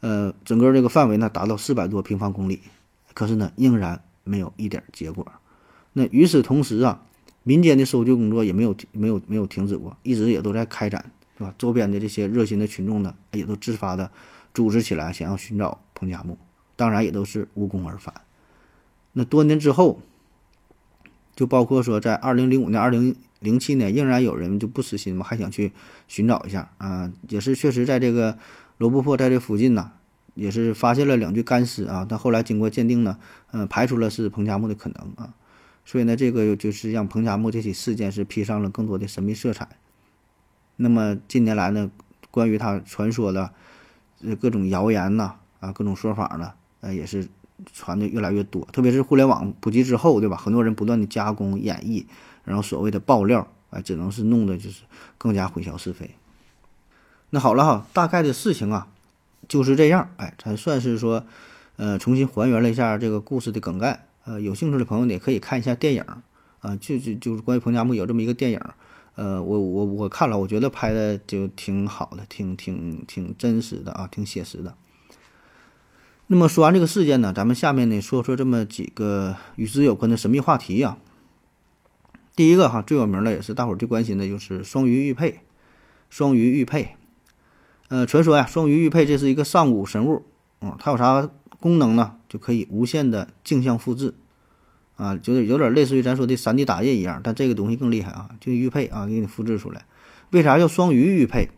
呃，整个这个范围呢达到四百多平方公里，可是呢仍然没有一点结果。那与此同时啊，民间的搜救工作也没有没有没有停止过，一直也都在开展，是吧？周边的这些热心的群众呢，也都自发的组织起来，想要寻找彭加木，当然也都是无功而返。那多年之后，就包括说在二零零五年、二零零七年仍然有人就不死心嘛，还想去寻找一下啊，也是确实在这个罗布泊在这附近呢，也是发现了两具干尸啊。但后来经过鉴定呢，嗯，排除了是彭加木的可能啊。所以呢，这个就是让彭加木这起事件是披上了更多的神秘色彩。那么近年来呢，关于他传说的各种谣言呐啊，各种说法呢，呃，也是传的越来越多。特别是互联网普及之后，对吧？很多人不断的加工演绎。然后所谓的爆料，哎，只能是弄的就是更加混淆是非。那好了哈，大概的事情啊就是这样，哎，才算是说，呃，重新还原了一下这个故事的梗概。呃，有兴趣的朋友呢，也可以看一下电影，啊，就就就是关于彭加木有这么一个电影，呃，我我我看了，我觉得拍的就挺好的，挺挺挺真实的啊，挺写实的。那么说完这个事件呢，咱们下面呢说说这么几个与之有关的神秘话题呀。第一个哈最有名的也是大伙儿最关心的，就是双鱼玉佩。双鱼玉佩，呃，传说呀，双鱼玉佩这是一个上古神物，嗯，它有啥功能呢？就可以无限的镜像复制，啊，就是有点类似于咱说的三 D 打印一样，但这个东西更厉害啊，就玉佩啊，给你复制出来。为啥叫双鱼玉佩？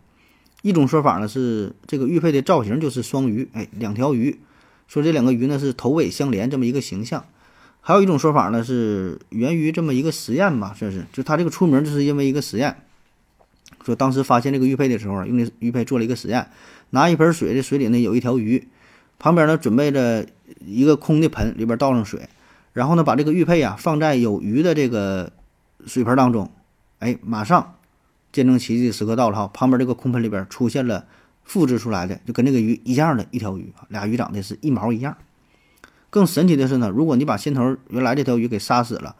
一种说法呢是这个玉佩的造型就是双鱼，哎，两条鱼，说这两个鱼呢是头尾相连这么一个形象。还有一种说法呢，是源于这么一个实验吧，这是就他这个出名就是因为一个实验，说当时发现这个玉佩的时候，用这玉佩做了一个实验，拿一盆水，这水里呢有一条鱼，旁边呢准备着一个空的盆，里边倒上水，然后呢把这个玉佩啊放在有鱼的这个水盆当中，哎，马上见证奇迹的时刻到了哈，旁边这个空盆里边出现了复制出来的就跟这个鱼一样的一条鱼，俩鱼长得是一毛一样。更神奇的是呢，如果你把先头原来这条鱼给杀死了，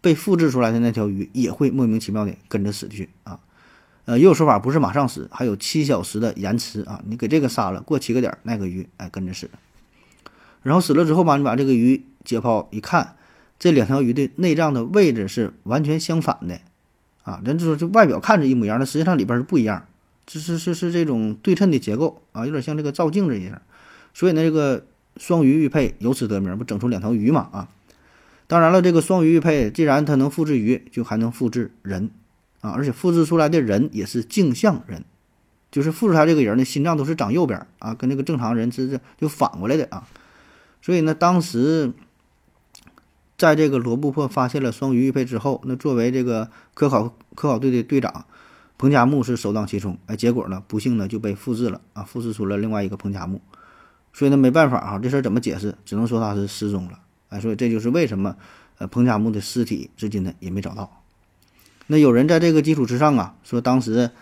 被复制出来的那条鱼也会莫名其妙的跟着死去啊。呃，也有说法不是马上死，还有七小时的延迟啊。你给这个杀了，过七个点，那个鱼哎跟着死。然后死了之后吧，你把这个鱼解剖一看，这两条鱼的内脏的位置是完全相反的啊。咱就说这外表看着一模一样，但实际上里边是不一样，这是是是这种对称的结构啊，有点像这个照镜子一样。所以呢，这个。双鱼玉佩由此得名，不整出两条鱼嘛？啊，当然了，这个双鱼玉佩既然它能复制鱼，就还能复制人啊！而且复制出来的人也是镜像人，就是复制出来这个人的心脏都是长右边啊，跟那个正常人是这就反过来的啊。所以呢，当时在这个罗布泊发现了双鱼玉佩之后，那作为这个科考科考队的队长彭加木是首当其冲，哎，结果呢，不幸呢就被复制了啊，复制出了另外一个彭加木。所以呢，没办法啊，这事儿怎么解释？只能说他是失踪了。哎，所以这就是为什么，呃，彭加木的尸体至今呢也没找到。那有人在这个基础之上啊，说当时，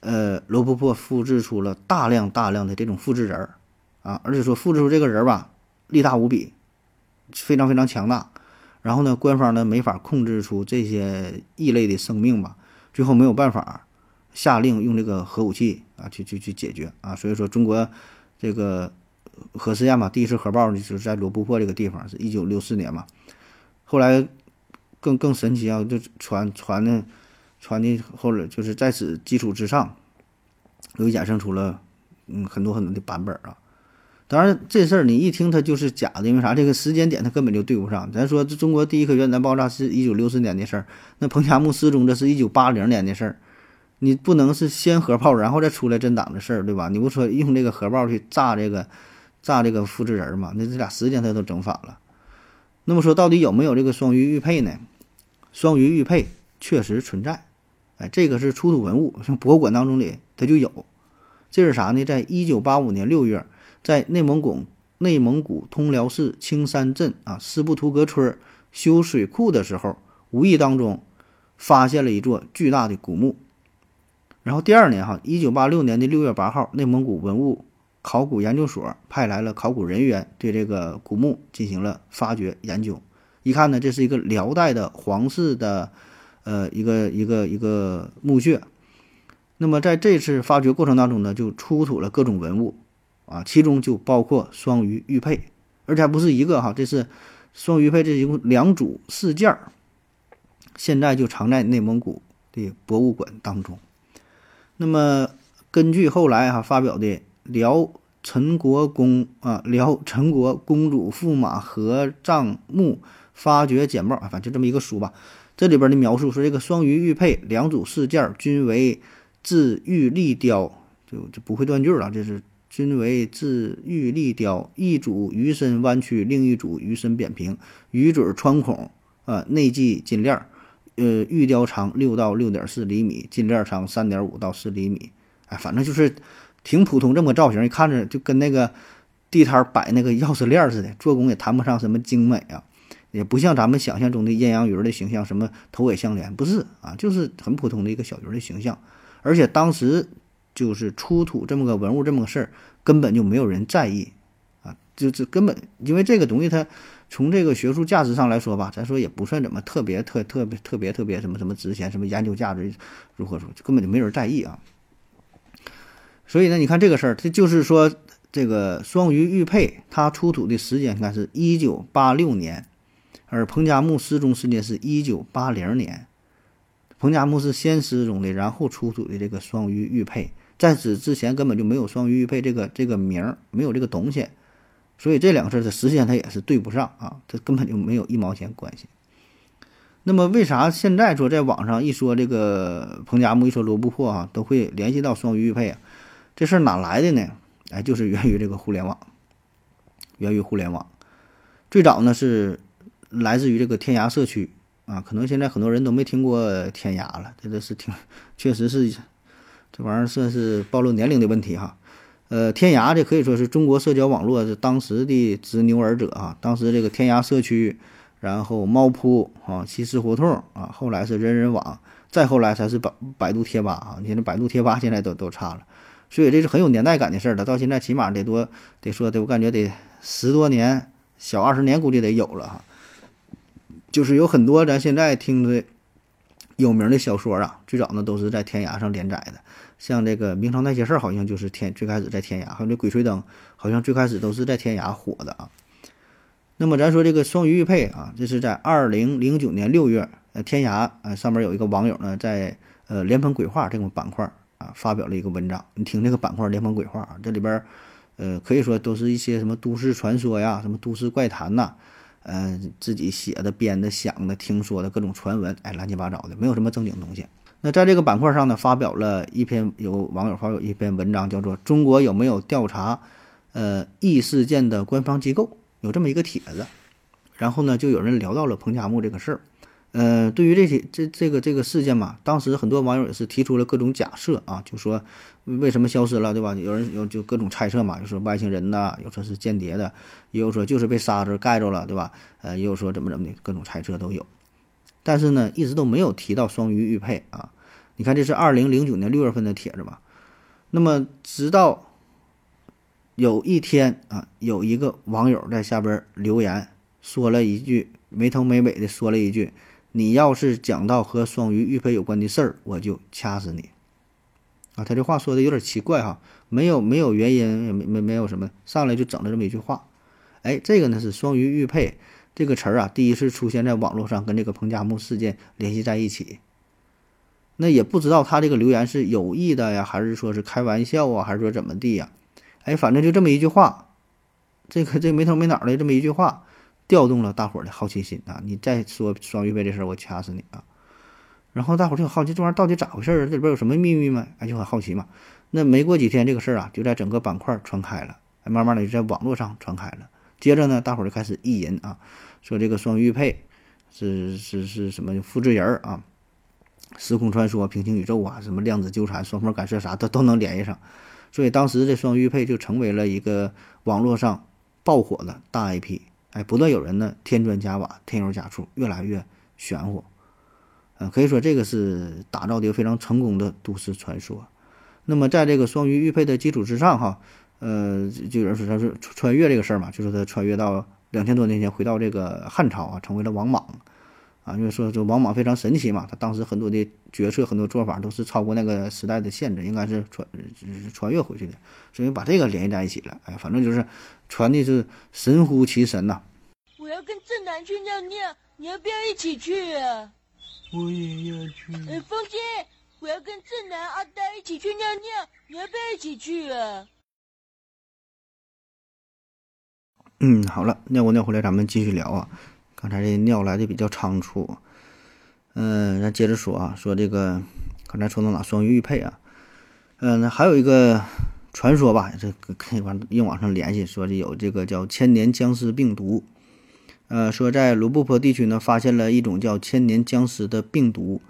呃，罗布泊复制出了大量大量的这种复制人儿啊，而且说复制出这个人儿吧，力大无比，非常非常强大。然后呢，官方呢没法控制出这些异类的生命吧，最后没有办法下令用这个核武器啊去去去解决啊。所以说中国这个。核试验嘛，第一次核爆呢就是在罗布泊这个地方，是一九六四年嘛。后来更更神奇啊，就传传的传的，后来就是在此基础之上，又衍生出了嗯很多很多的版本啊。当然这事儿你一听它就是假的，因为啥？这个时间点它根本就对不上。咱说这中国第一颗原子弹爆炸是一九六四年的事儿，那彭加木失踪这是一九八零年的事儿，你不能是先核爆然后再出来真党的事儿，对吧？你不说用这个核爆去炸这个？炸这个复制人嘛？那这俩时间他都整反了。那么说，到底有没有这个双鱼玉佩呢？双鱼玉佩确实存在，哎，这个是出土文物，像博物馆当中的它就有。这是啥呢？在一九八五年六月，在内蒙古内蒙古通辽市青山镇啊斯布图格村修水库的时候，无意当中发现了一座巨大的古墓。然后第二年哈，一九八六年的六月八号，内蒙古文物。考古研究所派来了考古人员，对这个古墓进行了发掘研究。一看呢，这是一个辽代的皇室的，呃，一个一个一个墓穴。那么在这次发掘过程当中呢，就出土了各种文物，啊，其中就包括双鱼玉佩，而且还不是一个哈，这是双鱼佩，这一共两组四件儿，现在就藏在内蒙古的博物馆当中。那么根据后来哈发表的。辽陈国公啊，辽陈国公主驸马合葬墓发掘简报啊，反正就这么一个书吧。这里边的描述说，这个双鱼玉佩两组饰件均为自玉立雕，就就不会断句了。这是均为自玉立雕，一组鱼身弯曲，另一组鱼身扁平，鱼嘴穿孔啊，内系金链，呃，玉雕长六到六点四厘米，金链长三点五到四厘米。哎，反正就是。挺普通这么个造型，一看着就跟那个地摊摆那个钥匙链似的，做工也谈不上什么精美啊，也不像咱们想象中的艳阳鱼的形象，什么头尾相连，不是啊，就是很普通的一个小鱼的形象。而且当时就是出土这么个文物这么个事儿，根本就没有人在意啊，就这根本因为这个东西它从这个学术价值上来说吧，咱说也不算怎么特别特特别特别特别什么什么值钱，什么研究价值如何说，根本就没人在意啊。所以呢，你看这个事儿，这就是说，这个双鱼玉佩它出土的时间应该是一九八六年，而彭加木失踪时间是一九八零年。彭加木是先失踪的，然后出土的这个双鱼玉佩，在此之前根本就没有双鱼玉佩这个这个名儿，没有这个东西，所以这两个事儿的时间它也是对不上啊，这根本就没有一毛钱关系。那么为啥现在说在网上一说这个彭加木，一说罗布泊啊，都会联系到双鱼玉佩啊？这事儿哪来的呢？哎，就是源于这个互联网，源于互联网。最早呢是来自于这个天涯社区啊，可能现在很多人都没听过天涯了，这个是挺，确实是这玩意儿算是暴露年龄的问题哈。呃，天涯这可以说是中国社交网络是当时的执牛耳者啊，当时这个天涯社区，然后猫扑啊，西施胡同啊，后来是人人网，再后来才是百百度贴吧啊，你看百度贴吧现在都都差了，所以这是很有年代感的事儿了，到现在起码得多得说得我感觉得十多年。小二十年估计得有了哈，就是有很多咱现在听的有名的小说啊，最早呢都是在天涯上连载的，像这个《明朝那些事儿》好像就是天最开始在天涯，还有这《鬼吹灯》好像最开始都是在天涯火的啊。那么咱说这个双鱼玉佩啊，这是在二零零九年六月，呃，天涯呃上面有一个网友呢在呃连蓬鬼话这种板块啊发表了一个文章，你听这个板块莲蓬鬼话啊，这里边。呃，可以说都是一些什么都市传说呀，什么都市怪谈呐，呃，自己写的、编的、想的、听说的各种传闻，哎，乱七八糟的，没有什么正经东西。那在这个板块上呢，发表了一篇有网友发表一篇文章，叫做《中国有没有调查呃异事件的官方机构》，有这么一个帖子。然后呢，就有人聊到了彭加木这个事儿。呃，对于这些这这个这个事件嘛，当时很多网友也是提出了各种假设啊，就说为什么消失了，对吧？有人有就各种猜测嘛，就说外星人呐，有说是间谍的，也有说就是被沙子盖着了，对吧？呃，也有说怎么怎么的，各种猜测都有。但是呢，一直都没有提到双鱼玉佩啊。你看，这是二零零九年六月份的帖子吧？那么直到有一天啊，有一个网友在下边留言，说了一句没头没尾的说了一句。你要是讲到和双鱼玉佩有关的事儿，我就掐死你！啊，他这话说的有点奇怪哈，没有没有原因，也没没没有什么，上来就整了这么一句话。哎，这个呢是双鱼玉佩这个词儿啊，第一次出现在网络上，跟这个彭加木事件联系在一起。那也不知道他这个留言是有意的呀，还是说是开玩笑啊，还是说怎么地呀？哎，反正就这么一句话，这个这没头没脑的这么一句话。调动了大伙儿的好奇心啊！你再说双玉佩这事儿，我掐死你啊！然后大伙儿就好奇，这玩意儿到底咋回事儿？这里边有什么秘密吗？哎，就很好奇嘛。那没过几天，这个事儿啊，就在整个板块传开了，哎，慢慢的就在网络上传开了。接着呢，大伙儿就开始意淫啊，说这个双玉佩是是是什么复制人儿啊？时空穿梭、平行宇宙啊，什么量子纠缠、双缝干涉啥的都能联系上。所以当时这双玉佩就成为了一个网络上爆火的大 IP。哎，不断有人呢添砖加瓦，添油加醋，越来越玄乎。嗯，可以说这个是打造的一个非常成功的都市传说。那么在这个双鱼玉佩的基础之上，哈，呃，就有人说他是穿越这个事儿嘛，就是他穿越到两千多年前，回到这个汉朝啊，成为了王莽。啊，因为说这王莽非常神奇嘛，他当时很多的决策、很多做法都是超过那个时代的限制，应该是穿是穿越回去的，所以把这个联系在一起了。哎，反正就是传的是神乎其神呐。我要跟正南去尿尿，你要不要一起去啊？我也要去。哎，风姐，我要跟正南、阿呆一起去尿尿，你要不要一起去啊？嗯，好了，尿过尿回来，咱们继续聊啊。刚才这尿来的比较仓促，嗯，咱接着说啊，说这个刚才说到哪双鱼玉佩啊，嗯，那还有一个传说吧，这可以往硬往上联系，说是有这个叫千年僵尸病毒，呃，说在罗布泊地区呢发现了一种叫千年僵尸的病毒，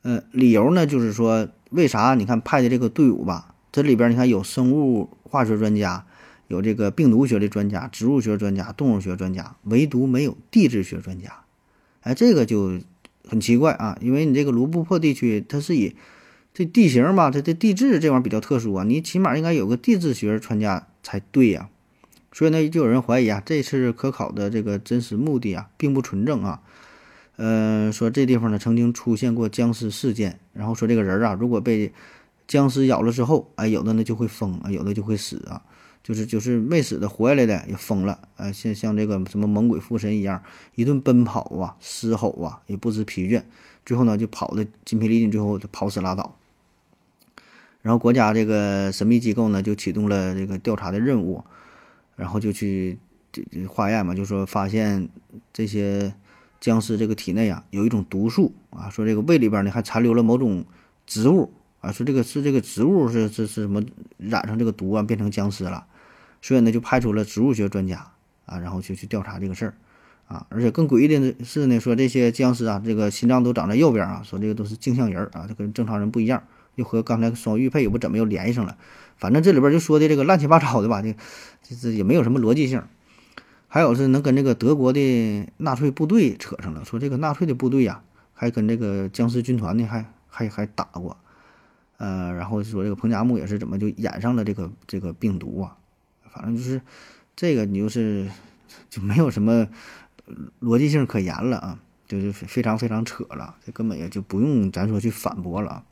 呃，理由呢就是说为啥你看派的这个队伍吧，这里边你看有生物化学专家。有这个病毒学的专家、植物学专家、动物学专家，唯独没有地质学专家。哎，这个就很奇怪啊，因为你这个卢布泊地区，它是以这地形吧，它的地质这玩意儿比较特殊啊，你起码应该有个地质学专家才对呀。所以呢，就有人怀疑啊，这次科考的这个真实目的啊，并不纯正啊。嗯，说这地方呢曾经出现过僵尸事件，然后说这个人啊，如果被僵尸咬了之后，哎，有的呢就会疯，有的就会死啊。就是就是没死的活下来的也疯了，呃，像像这个什么猛鬼附身一样，一顿奔跑啊，嘶吼啊，也不知疲倦，最后呢就跑的筋疲力尽，最后就跑死拉倒。然后国家这个神秘机构呢就启动了这个调查的任务，然后就去这化验嘛，就说发现这些僵尸这个体内啊有一种毒素啊，说这个胃里边呢还残留了某种植物啊，说这个是这个植物是是是什么染上这个毒啊，变成僵尸了。所以呢，就派出了植物学专家啊，然后就去调查这个事儿，啊，而且更诡异的是呢，说这些僵尸啊，这个心脏都长在右边啊，说这个都是镜像人啊，这跟正常人不一样，又和刚才双玉佩又不怎么又联系上了，反正这里边就说的这个乱七八糟的吧，这这这也没有什么逻辑性。还有是能跟这个德国的纳粹部队扯上了，说这个纳粹的部队呀，还跟这个僵尸军团呢，还还还打过，呃，然后说这个彭加木也是怎么就染上了这个这个病毒啊，反正就是这个你就是就没有什么逻辑性可言了啊，就是非常非常扯了，这根本也就不用咱说去反驳了。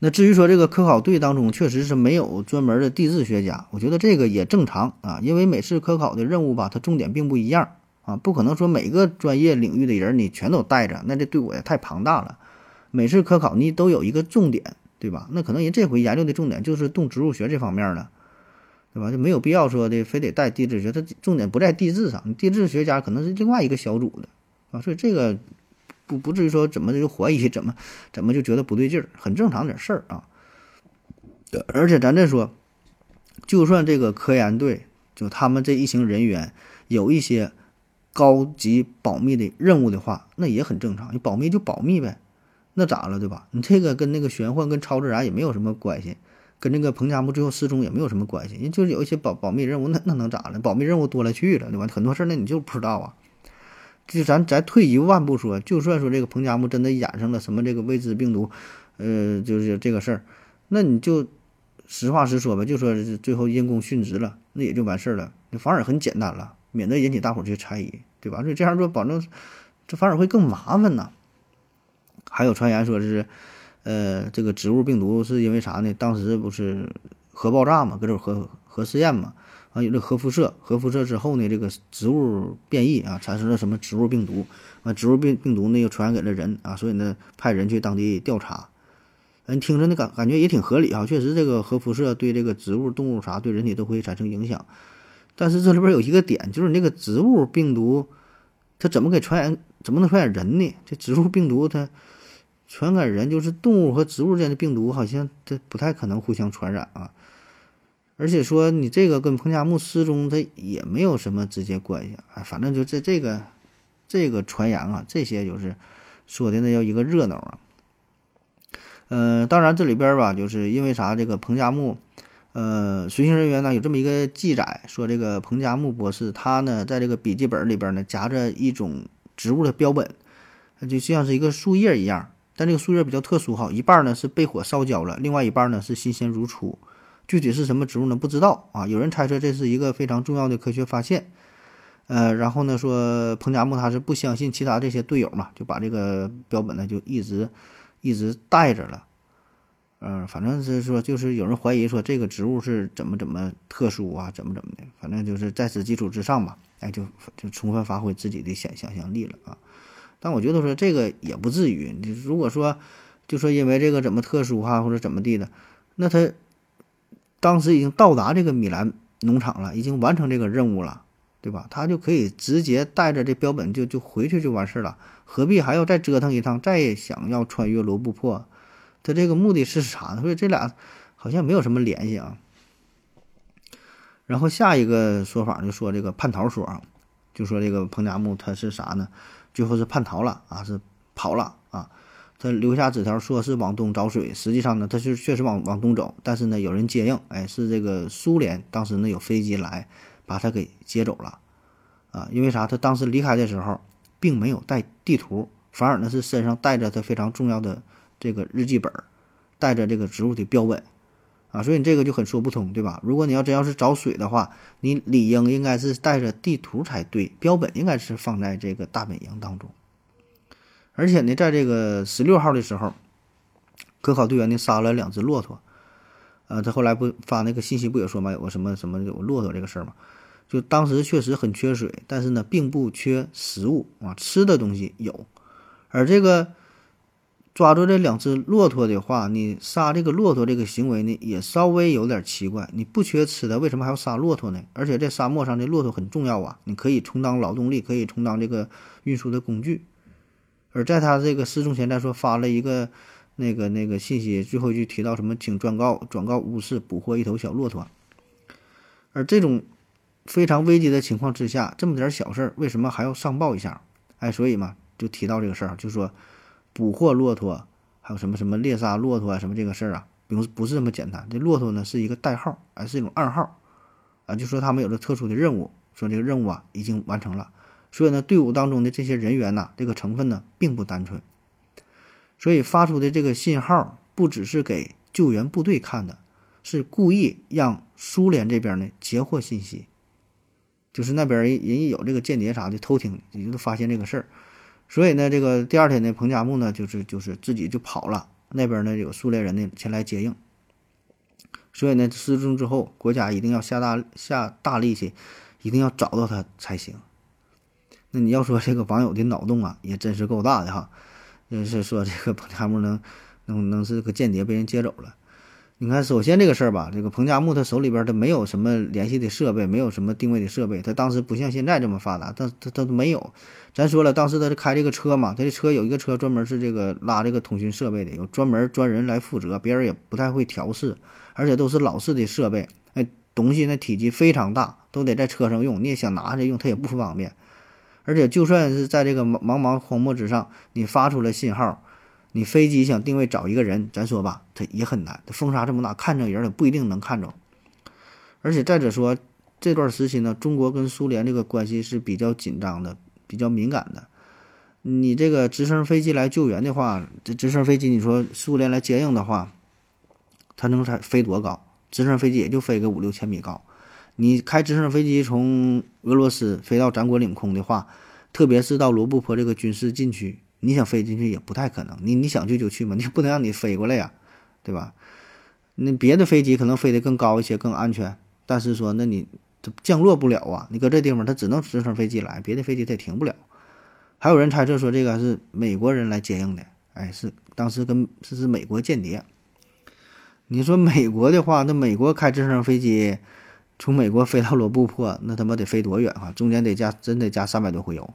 那至于说这个科考队当中确实是没有专门的地质学家，我觉得这个也正常啊，因为每次科考的任务吧，它重点并不一样啊，不可能说每个专业领域的人你全都带着，那这队伍也太庞大了。每次科考你都有一个重点，对吧？那可能人这回研究的重点就是动植物学这方面的，对吧？就没有必要说的非得带地质学，它重点不在地质上，地质学家可能是另外一个小组的啊，所以这个。不不至于说怎么就怀疑怎么怎么就觉得不对劲儿，很正常点事儿啊。而且咱这说，就算这个科研队就他们这一行人员有一些高级保密的任务的话，那也很正常。你保密就保密呗，那咋了对吧？你这个跟那个玄幻跟超自然也没有什么关系，跟那个彭加木最后失踪也没有什么关系。人就是有一些保保密任务，那那能咋了？保密任务多了去了对吧？很多事儿那你就不知道啊。就咱咱退一万步说，就算说这个彭加木真的染上了什么这个未知病毒，呃，就是这个事儿，那你就实话实说吧，就说最后因公殉职了，那也就完事儿了，那反而很简单了，免得引起大伙儿去猜疑，对吧？所以这样做保证这反而会更麻烦呢。还有传言说是，呃，这个植物病毒是因为啥呢？当时不是核爆炸嘛，搁这核核试验嘛。啊，有这核辐射，核辐射之后呢，这个植物变异啊，产生了什么植物病毒？啊，植物病病毒呢又传染给了人啊，所以呢，派人去当地调查。嗯，听着那感感觉也挺合理啊，确实这个核辐射对这个植物、动物啥对人体都会产生影响。但是这里边有一个点，就是那个植物病毒，它怎么给传染？怎么能传染人呢？这植物病毒它传染人，就是动物和植物间的病毒，好像这不太可能互相传染啊。而且说你这个跟彭加木失踪，它也没有什么直接关系啊。反正就这这个这个传言啊，这些就是说的那叫一个热闹啊。呃，当然这里边吧，就是因为啥？这个彭加木，呃，随行人员呢有这么一个记载，说这个彭加木博士他呢在这个笔记本里边呢夹着一种植物的标本，就像是一个树叶一样，但这个树叶比较特殊哈，一半呢是被火烧焦了，另外一半呢是新鲜如初。具体是什么植物呢？不知道啊。有人猜测这是一个非常重要的科学发现，呃，然后呢说彭加木他是不相信其他这些队友嘛，就把这个标本呢就一直一直带着了，嗯，反正是说就是有人怀疑说这个植物是怎么怎么特殊啊，怎么怎么的，反正就是在此基础之上吧，哎，就就充分发挥自己的想想象力了啊。但我觉得说这个也不至于，你如果说就说因为这个怎么特殊哈或者怎么地的，那他。当时已经到达这个米兰农场了，已经完成这个任务了，对吧？他就可以直接带着这标本就就回去就完事了，何必还要再折腾一趟，再想要穿越罗布泊？他这个目的是啥？所以这俩好像没有什么联系啊。然后下一个说法就说这个叛逃说，就说这个彭加木他是啥呢？最后是叛逃了啊，是跑了啊。他留下纸条，说是往东找水。实际上呢，他是确实往往东走，但是呢，有人接应，哎，是这个苏联当时呢有飞机来把他给接走了，啊，因为啥？他当时离开的时候并没有带地图，反而呢是身上带着他非常重要的这个日记本，带着这个植物的标本，啊，所以你这个就很说不通，对吧？如果你要真要是找水的话，你理应应该是带着地图才对，标本应该是放在这个大本营当中。而且呢，在这个十六号的时候，科考队员呢杀了两只骆驼，呃，他后来不发那个信息不也说嘛，有个什么什么有骆驼这个事儿嘛，就当时确实很缺水，但是呢，并不缺食物啊，吃的东西有。而这个抓住这两只骆驼的话，你杀这个骆驼这个行为呢，也稍微有点奇怪。你不缺吃的，为什么还要杀骆驼呢？而且在沙漠上的骆驼很重要啊，你可以充当劳动力，可以充当这个运输的工具。而在他这个失踪前，再说发了一个那个那个信息，最后就提到什么，请转告转告巫师捕获一头小骆驼。而这种非常危急的情况之下，这么点小事儿，为什么还要上报一下？哎，所以嘛，就提到这个事儿，就说捕获骆驼，还有什么什么猎杀骆驼啊，什么这个事儿啊，并不是这么简单。这骆驼呢是一个代号，哎，是一种暗号，啊，就说他们有着特殊的任务，说这个任务啊已经完成了。所以呢，队伍当中的这些人员呐，这个成分呢并不单纯，所以发出的这个信号不只是给救援部队看的，是故意让苏联这边呢截获信息。就是那边人人有这个间谍啥的偷听，也就发现这个事儿，所以呢，这个第二天呢，彭加木呢就是就是自己就跑了，那边呢有苏联人呢前来接应，所以呢失踪之后，国家一定要下大下大力气，一定要找到他才行。那你要说这个网友的脑洞啊，也真是够大的哈，就是说这个彭加木能能能是个间谍被人接走了。你看，首先这个事儿吧，这个彭加木他手里边他没有什么联系的设备，没有什么定位的设备，他当时不像现在这么发达，他他他没有。咱说了，当时他是开这个车嘛，他这车有一个车专门是这个拉这个通讯设备的，有专门专人来负责，别人也不太会调试，而且都是老式的设备，哎，东西那体积非常大，都得在车上用，你也想拿着用，它也不方便。而且就算是在这个茫茫茫荒漠之上，你发出了信号。你飞机想定位找一个人，咱说吧，它也很难。它风沙这么大，看着人也不一定能看着。而且再者说，这段时期呢，中国跟苏联这个关系是比较紧张的，比较敏感的。你这个直升飞机来救援的话，这直升飞机你说苏联来接应的话，它能才飞多高？直升飞机也就飞个五六千米高。你开直升飞机从俄罗斯飞到咱国领空的话，特别是到罗布泊这个军事禁区。你想飞进去也不太可能，你你想去就去嘛，你不能让你飞过来呀，对吧？那别的飞机可能飞得更高一些，更安全，但是说那你降落不了啊，你搁这地方它只能直升飞机来，别的飞机它也停不了。还有人猜测说这个是美国人来接应的，哎，是当时跟这是美国间谍。你说美国的话，那美国开直升飞机从美国飞到罗布泊，那他妈得飞多远啊？中间得加真得加三百多回油。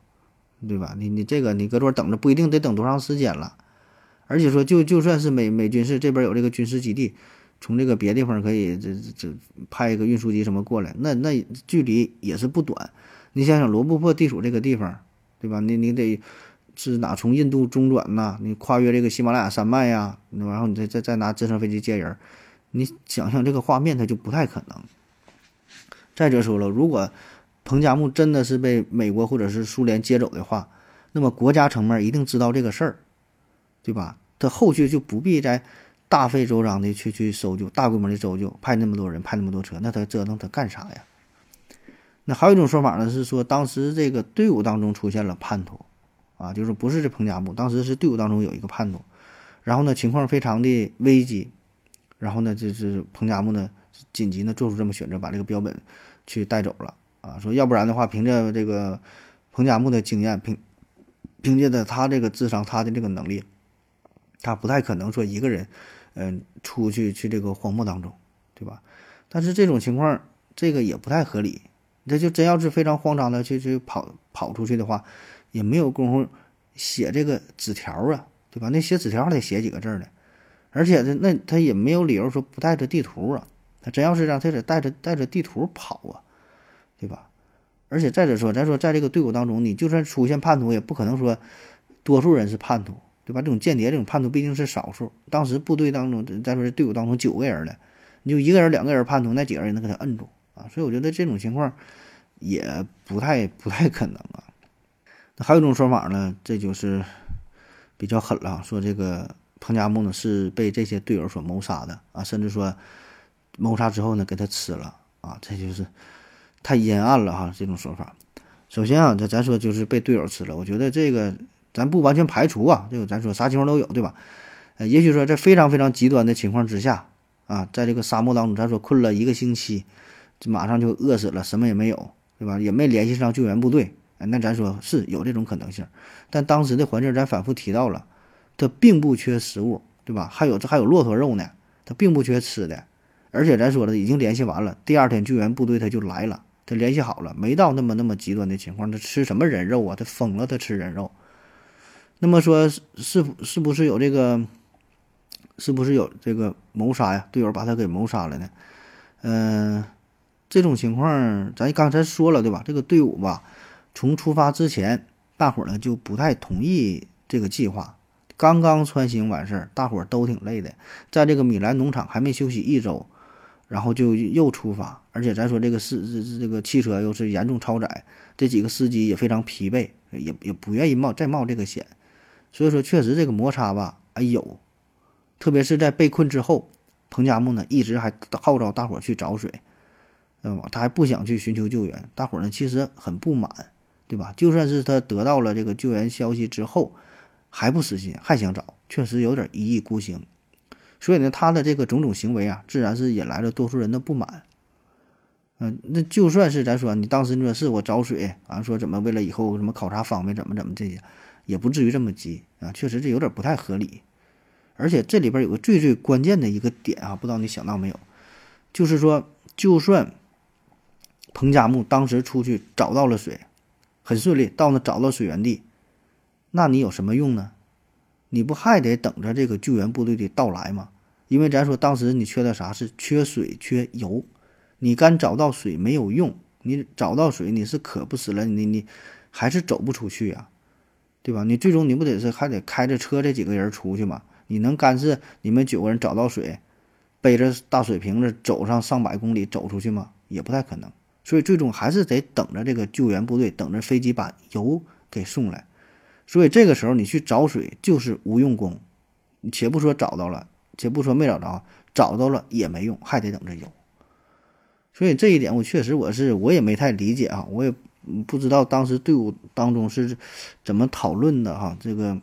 对吧？你你这个你搁这等着不一定得等多长时间了，而且说就就算是美美军是这边有这个军事基地，从这个别地方可以这这派一个运输机什么过来，那那距离也是不短。你想想罗布泊地处这个地方，对吧？你你得是哪从印度中转呐？你跨越这个喜马拉雅山脉呀，然后你再再再拿直升飞机接人，你想想这个画面它就不太可能。再者说了，如果彭加木真的是被美国或者是苏联接走的话，那么国家层面一定知道这个事儿，对吧？他后续就不必再大费周章的去去搜救，大规模的搜救，派那么多人，派那么多车，那他折腾他干啥呀？那还有一种说法呢，是说当时这个队伍当中出现了叛徒，啊，就是不是这彭加木，当时是队伍当中有一个叛徒，然后呢情况非常的危急，然后呢就是彭加木呢紧急呢做出这么选择，把这个标本去带走了。啊，说要不然的话，凭着这个彭加木的经验，凭凭借着他这个智商，他的这个能力，他不太可能说一个人，嗯，出去去这个荒漠当中，对吧？但是这种情况，这个也不太合理。这就真要是非常慌张的去去跑跑出去的话，也没有功夫写这个纸条啊，对吧？那写纸条还得写几个字呢，而且那他也没有理由说不带着地图啊。他真要是让他得带着带着地图跑啊。对吧？而且再者说，咱说在这个队伍当中，你就算出现叛徒，也不可能说多数人是叛徒，对吧？这种间谍、这种叛徒毕竟是少数。当时部队当中，再说这队伍当中九个人了，你就一个人、两个人叛徒，那几个人能给他摁住啊？所以我觉得这种情况也不太不太可能啊。那还有一种说法呢，这就是比较狠了，说这个彭加木呢是被这些队友所谋杀的啊，甚至说谋杀之后呢给他吃了啊，这就是。太阴暗了哈，这种说法。首先啊，咱咱说就是被队友吃了，我觉得这个咱不完全排除啊，这个咱说啥情况都有，对吧？呃，也许说在非常非常极端的情况之下啊，在这个沙漠当中，咱说困了一个星期，就马上就饿死了，什么也没有，对吧？也没联系上救援部队，那咱说是有这种可能性。但当时的环境咱反复提到了，它并不缺食物，对吧？还有这还有骆驼肉呢，它并不缺吃的，而且咱说了已经联系完了，第二天救援部队他就来了。他联系好了，没到那么那么极端的情况。他吃什么人肉啊？他疯了，他吃人肉。那么说是是不是有这个？是不是有这个谋杀呀？队友把他给谋杀了呢？嗯，这种情况，咱刚才说了对吧？这个队伍吧，从出发之前，大伙儿呢就不太同意这个计划。刚刚穿行完事儿，大伙儿都挺累的，在这个米兰农场还没休息一周，然后就又出发。而且咱说这个司这这个汽车又是严重超载，这几个司机也非常疲惫，也也不愿意冒再冒这个险。所以说，确实这个摩擦吧，哎有，特别是在被困之后，彭加木呢一直还号召大伙去找水。嗯？他还不想去寻求救援，大伙呢其实很不满，对吧？就算是他得到了这个救援消息之后，还不死心，还想找，确实有点一意孤行。所以呢，他的这个种种行为啊，自然是引来了多数人的不满。嗯，那就算是咱说你当时你说是我找水啊，说怎么为了以后什么考察方便怎么怎么这些，也不至于这么急啊。确实这有点不太合理。而且这里边有个最最关键的一个点啊，不知道你想到没有？就是说，就算彭加木当时出去找到了水，很顺利到那找到水源地，那你有什么用呢？你不还得等着这个救援部队的到来吗？因为咱说当时你缺的啥是缺水缺油，你干找到水没有用，你找到水你是渴不死了，你你还是走不出去呀，对吧？你最终你不得是还得开着车这几个人出去吗？你能干是你们九个人找到水，背着大水瓶子走上上百公里走出去吗？也不太可能。所以最终还是得等着这个救援部队，等着飞机把油给送来。所以这个时候你去找水就是无用功。且不说找到了，且不说没找着，找到了也没用，还得等着有。所以这一点我确实我是我也没太理解啊，我也不知道当时队伍当中是怎么讨论的哈，这个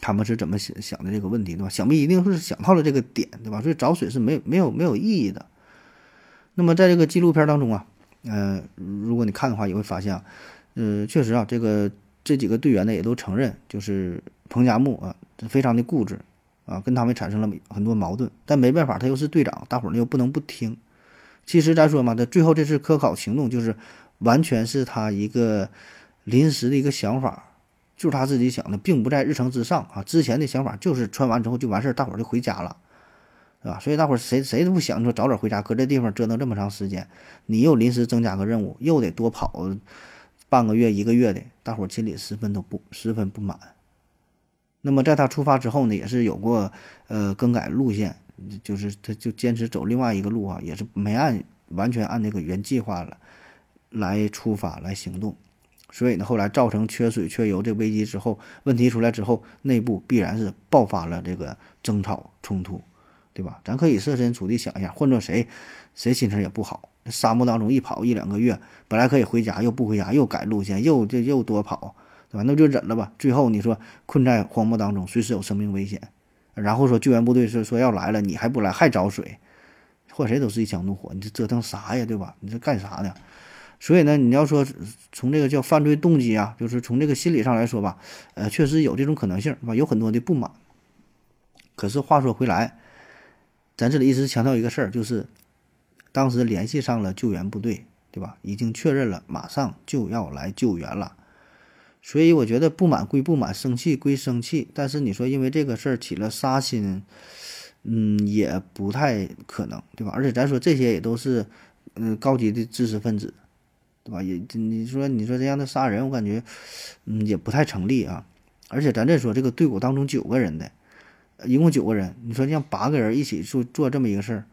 他们是怎么想想的这个问题对吧？想必一定是想到了这个点对吧？所以找水是没有没有没有意义的。那么在这个纪录片当中啊。呃，如果你看的话，也会发现啊，呃，确实啊，这个这几个队员呢也都承认，就是彭加木啊，非常的固执啊，跟他们产生了很多矛盾。但没办法，他又是队长，大伙儿呢又不能不听。其实咱说嘛，他最后这次科考行动就是完全是他一个临时的一个想法，就是他自己想的，并不在日程之上啊。之前的想法就是穿完之后就完事儿，大伙儿就回家了。是吧？所以大伙儿谁谁都不想说早点回家，搁这地方折腾这么长时间，你又临时增加个任务，又得多跑半个月一个月的，大伙儿心里十分都不十分不满。那么在他出发之后呢，也是有过呃更改路线，就是他就坚持走另外一个路啊，也是没按完全按那个原计划了来出发来行动。所以呢，后来造成缺水缺油这危机之后，问题出来之后，内部必然是爆发了这个争吵冲突。对吧？咱可以设身处地想一下，换做谁，谁心情也不好。沙漠当中一跑一两个月，本来可以回家，又不回家，又改路线，又这又多跑，对吧？那就忍了吧。最后你说困在荒漠当中，随时有生命危险，然后说救援部队是说要来了，你还不来，还找水，换谁都是一腔怒火。你这折腾啥呀，对吧？你这干啥呢？所以呢，你要说从这个叫犯罪动机啊，就是从这个心理上来说吧，呃，确实有这种可能性，是吧？有很多的不满。可是话说回来。咱这里一直强调一个事儿，就是当时联系上了救援部队，对吧？已经确认了，马上就要来救援了。所以我觉得不满归不满，生气归生气，但是你说因为这个事儿起了杀心，嗯，也不太可能，对吧？而且咱说这些也都是嗯高级的知识分子，对吧？也你说你说这样的杀人，我感觉嗯也不太成立啊。而且咱这说这个队伍当中九个人的。一共九个人，你说让八个人一起做做这么一个事儿，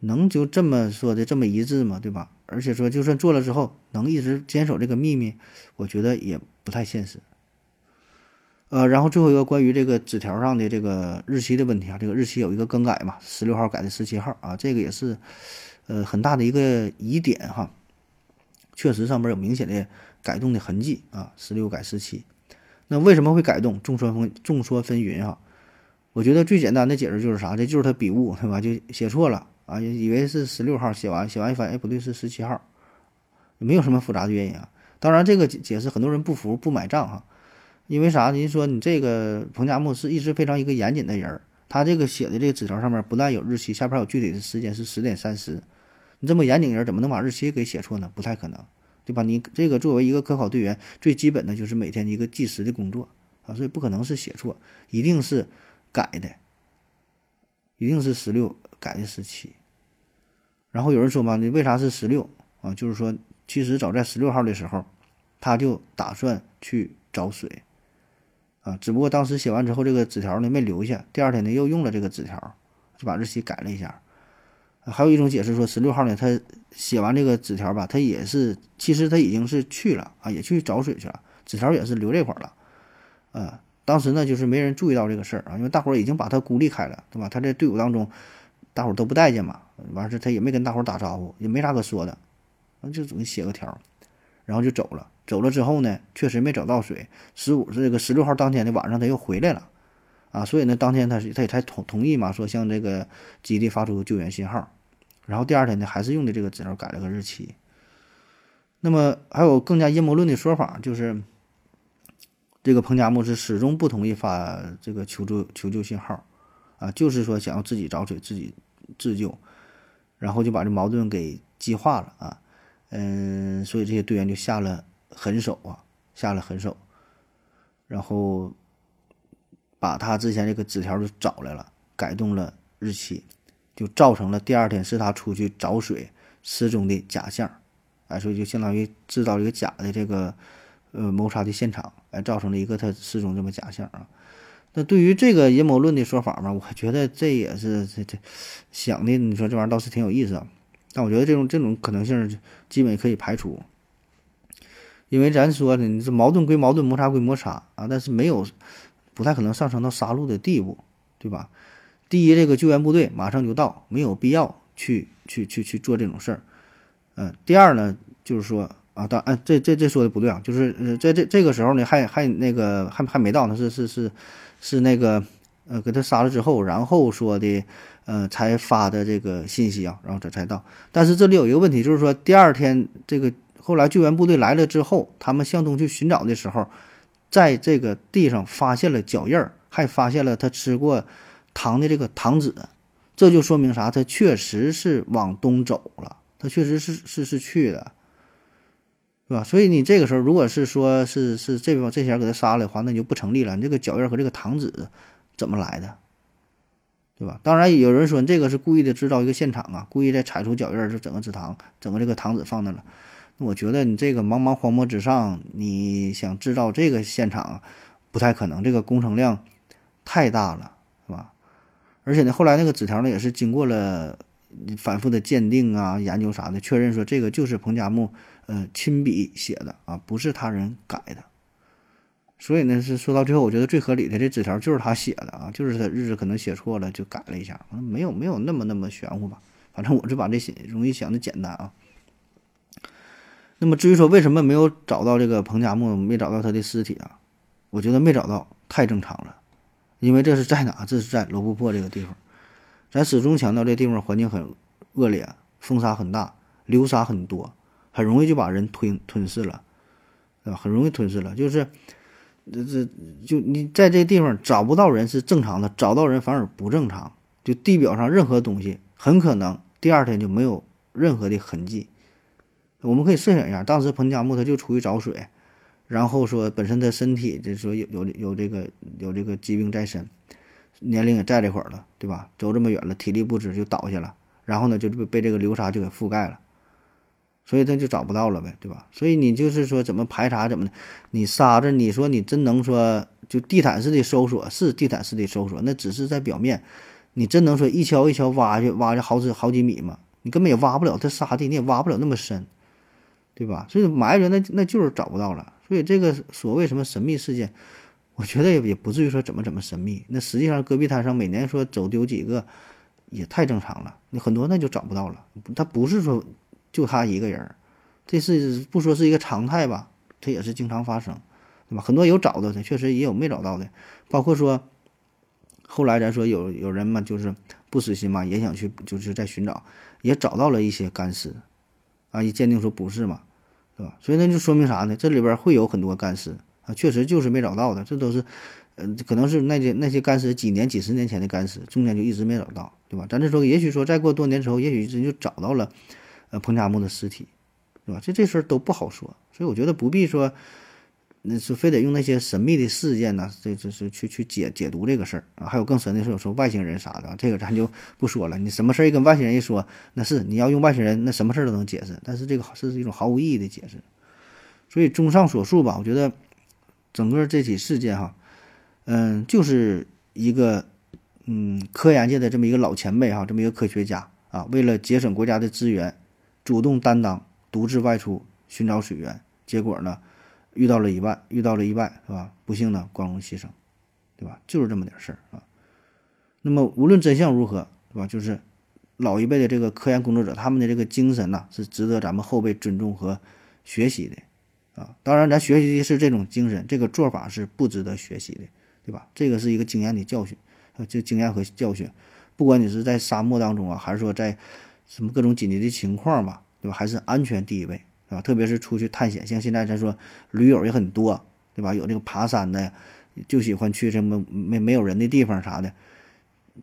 能就这么说的这么一致吗？对吧？而且说就算做了之后，能一直坚守这个秘密，我觉得也不太现实。呃，然后最后一个关于这个纸条上的这个日期的问题啊，这个日期有一个更改嘛，十六号改的十七号啊，这个也是呃很大的一个疑点哈。确实上面有明显的改动的痕迹啊，十六改十七，那为什么会改动？众说纷众说纷纭哈。我觉得最简单的解释就是啥？这就是他笔误，对吧？就写错了啊，以为是十六号写完，写完一发现，哎，不对，是十七号，没有什么复杂的原因啊。当然，这个解释很多人不服，不买账哈。因为啥？您说你这个彭加木是一直非常一个严谨的人，他这个写的这个纸条上面不但有日期，下边有具体的时间是十点三十。你这么严谨人，怎么能把日期给写错呢？不太可能，对吧？你这个作为一个科考队员，最基本的就是每天一个计时的工作啊，所以不可能是写错，一定是。改的，一定是十六改的十七，然后有人说嘛，你为啥是十六啊？就是说，其实早在十六号的时候，他就打算去找水啊，只不过当时写完之后，这个纸条呢没留下，第二天呢又用了这个纸条，就把日期改了一下。还有一种解释说，十六号呢，他写完这个纸条吧，他也是其实他已经是去了啊，也去找水去了，纸条也是留这块了，啊，当时呢就是没人注意到这个事儿啊，因为大伙儿已经把他孤立开了，对吧？他在队伍当中，大伙儿都不待见嘛，完事他也没跟大伙儿打招呼，也没啥可说的，就总写个条，然后就走了。走了之后呢，确实没找到水。十五这个十六号当天的晚上他又回来了。啊，所以呢，当天他是他也才同同意嘛，说向这个基地发出救援信号，然后第二天呢，还是用的这个纸条改了个日期。那么还有更加阴谋论的说法，就是这个彭加木是始终不同意发这个求助求救信号，啊，就是说想要自己找水自己自救，然后就把这矛盾给激化了啊，嗯，所以这些队员就下了狠手啊，下了狠手，然后。把他之前这个纸条就找来了，改动了日期，就造成了第二天是他出去找水失踪的假象，哎，所以就相当于制造一个假的这个呃谋杀的现场，哎，造成了一个他失踪这么假象啊。那对于这个阴谋论的说法嘛，我觉得这也是这这想的，你说这玩意儿倒是挺有意思啊。但我觉得这种这种可能性基本可以排除，因为咱说呢，你这矛盾归矛盾，摩擦归摩擦啊，但是没有。不太可能上升到杀戮的地步，对吧？第一，这个救援部队马上就到，没有必要去去去去做这种事儿。嗯，第二呢，就是说啊，当哎，这这这说的不对啊，就是呃，在这这个时候呢，还还那个还还没到呢，是是是是那个呃，给他杀了之后，然后说的呃，才发的这个信息啊，然后这才到。但是这里有一个问题，就是说第二天这个后来救援部队来了之后，他们向东去寻找的时候。在这个地上发现了脚印儿，还发现了他吃过糖的这个糖纸，这就说明啥？他确实是往东走了，他确实是是是去的，对吧？所以你这个时候如果是说是是这帮这些给他杀了的话，那就不成立了。你这个脚印和这个糖纸怎么来的，对吧？当然有人说这个是故意的制造一个现场啊，故意在踩出脚印就整个纸糖，整个这个糖纸放那了。那我觉得你这个茫茫荒漠之上，你想制造这个现场，不太可能，这个工程量太大了，是吧？而且呢，后来那个纸条呢，也是经过了反复的鉴定啊、研究啥的，确认说这个就是彭加木呃亲笔写的啊，不是他人改的。所以呢，是说到最后，我觉得最合理的这纸条就是他写的啊，就是他日子可能写错了就改了一下，没有没有那么那么玄乎吧？反正我是把这写容易想的简单啊。那么至于说为什么没有找到这个彭加木，没找到他的尸体啊？我觉得没找到太正常了，因为这是在哪？这是在罗布泊这个地方。咱始终强调这地方环境很恶劣，风沙很大，流沙很多，很容易就把人吞吞噬了，对吧？很容易吞噬了。就是这这就你在这地方找不到人是正常的，找到人反而不正常。就地表上任何东西，很可能第二天就没有任何的痕迹。我们可以设想一下，当时彭加木他就出去找水，然后说本身他身体就说有有有这个有这个疾病在身，年龄也在这块儿了，对吧？走这么远了，体力不支就倒下了，然后呢就被被这个流沙就给覆盖了，所以他就找不到了呗，对吧？所以你就是说怎么排查怎么的，你沙子你说你真能说就地毯式的搜索是地毯式的搜索，那只是在表面，你真能说一锹一锹挖去挖去好几好几米吗？你根本也挖不了，这沙地你也挖不了那么深。对吧？所以埋着那那就是找不到了。所以这个所谓什么神秘事件，我觉得也也不至于说怎么怎么神秘。那实际上戈壁滩上每年说走丢几个，也太正常了。你很多那就找不到了。他不是说就他一个人，这是不说是一个常态吧？他也是经常发生，对吧？很多有找到的，确实也有没找到的。包括说后来咱说有有人嘛，就是不死心嘛，也想去就是在寻找，也找到了一些干尸。啊，一鉴定说不是嘛，是吧？所以那就说明啥呢？这里边会有很多干尸啊，确实就是没找到的，这都是，嗯，可能是那些那些干尸几年、几十年前的干尸，中间就一直没找到，对吧？咱这说，也许说再过多年之后，也许真就找到了，呃，彭加木的尸体，是吧？这这事儿都不好说，所以我觉得不必说那是非得用那些神秘的事件呢，这这是去去解解读这个事儿啊。还有更神的是，有时候外星人啥的，这个咱就不说了。你什么事儿一跟外星人一说，那是你要用外星人，那什么事儿都能解释。但是这个是一种毫无意义的解释。所以综上所述吧，我觉得整个这起事件哈，嗯，就是一个嗯科研界的这么一个老前辈哈，这么一个科学家啊，为了节省国家的资源，主动担当，独自外出寻找水源，结果呢？遇到了意外，遇到了意外，是吧？不幸呢光荣牺牲，对吧？就是这么点事儿啊。那么无论真相如何，是吧？就是老一辈的这个科研工作者，他们的这个精神呐，是值得咱们后辈尊重和学习的啊。当然，咱学习的是这种精神，这个做法是不值得学习的，对吧？这个是一个经验的教训啊，这经验和教训。不管你是在沙漠当中啊，还是说在什么各种紧急的情况吧，对吧？还是安全第一位。啊，特别是出去探险，像现在咱说驴友也很多，对吧？有这个爬山的，就喜欢去什么没没有人的地方啥的，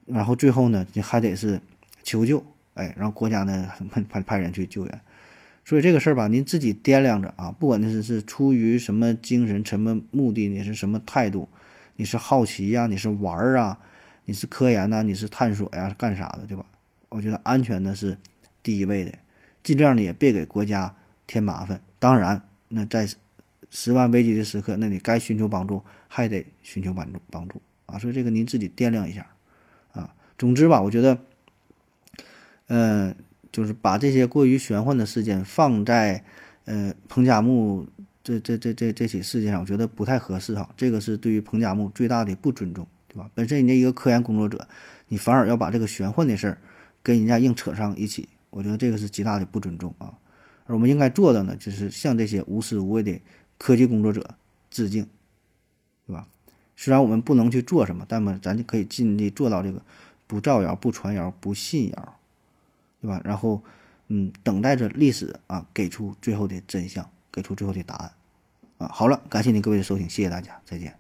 然后最后呢，你还得是求救，哎，然后国家呢 派派人去救援。所以这个事儿吧，您自己掂量着啊，不管你是是出于什么精神、什么目的，你是什么态度，你是好奇呀，你是玩儿啊，你是科研呐，你是探索呀，干啥的，对吧？我觉得安全呢是第一位的，尽量的也别给国家。添麻烦，当然，那在十万危机的时刻，那你该寻求帮助还得寻求帮助帮助啊！所以这个您自己掂量一下啊。总之吧，我觉得，嗯，就是把这些过于玄幻的事件放在呃彭加木这这这这这起事件上，我觉得不太合适哈。这个是对于彭加木最大的不尊重，对吧？本身人家一个科研工作者，你反而要把这个玄幻的事儿跟人家硬扯上一起，我觉得这个是极大的不尊重啊。而我们应该做的呢，就是向这些无私无畏的科技工作者致敬，对吧？虽然我们不能去做什么，但么咱就可以尽力做到这个不造谣、不传谣、不信谣，对吧？然后，嗯，等待着历史啊给出最后的真相，给出最后的答案，啊，好了，感谢您各位的收听，谢谢大家，再见。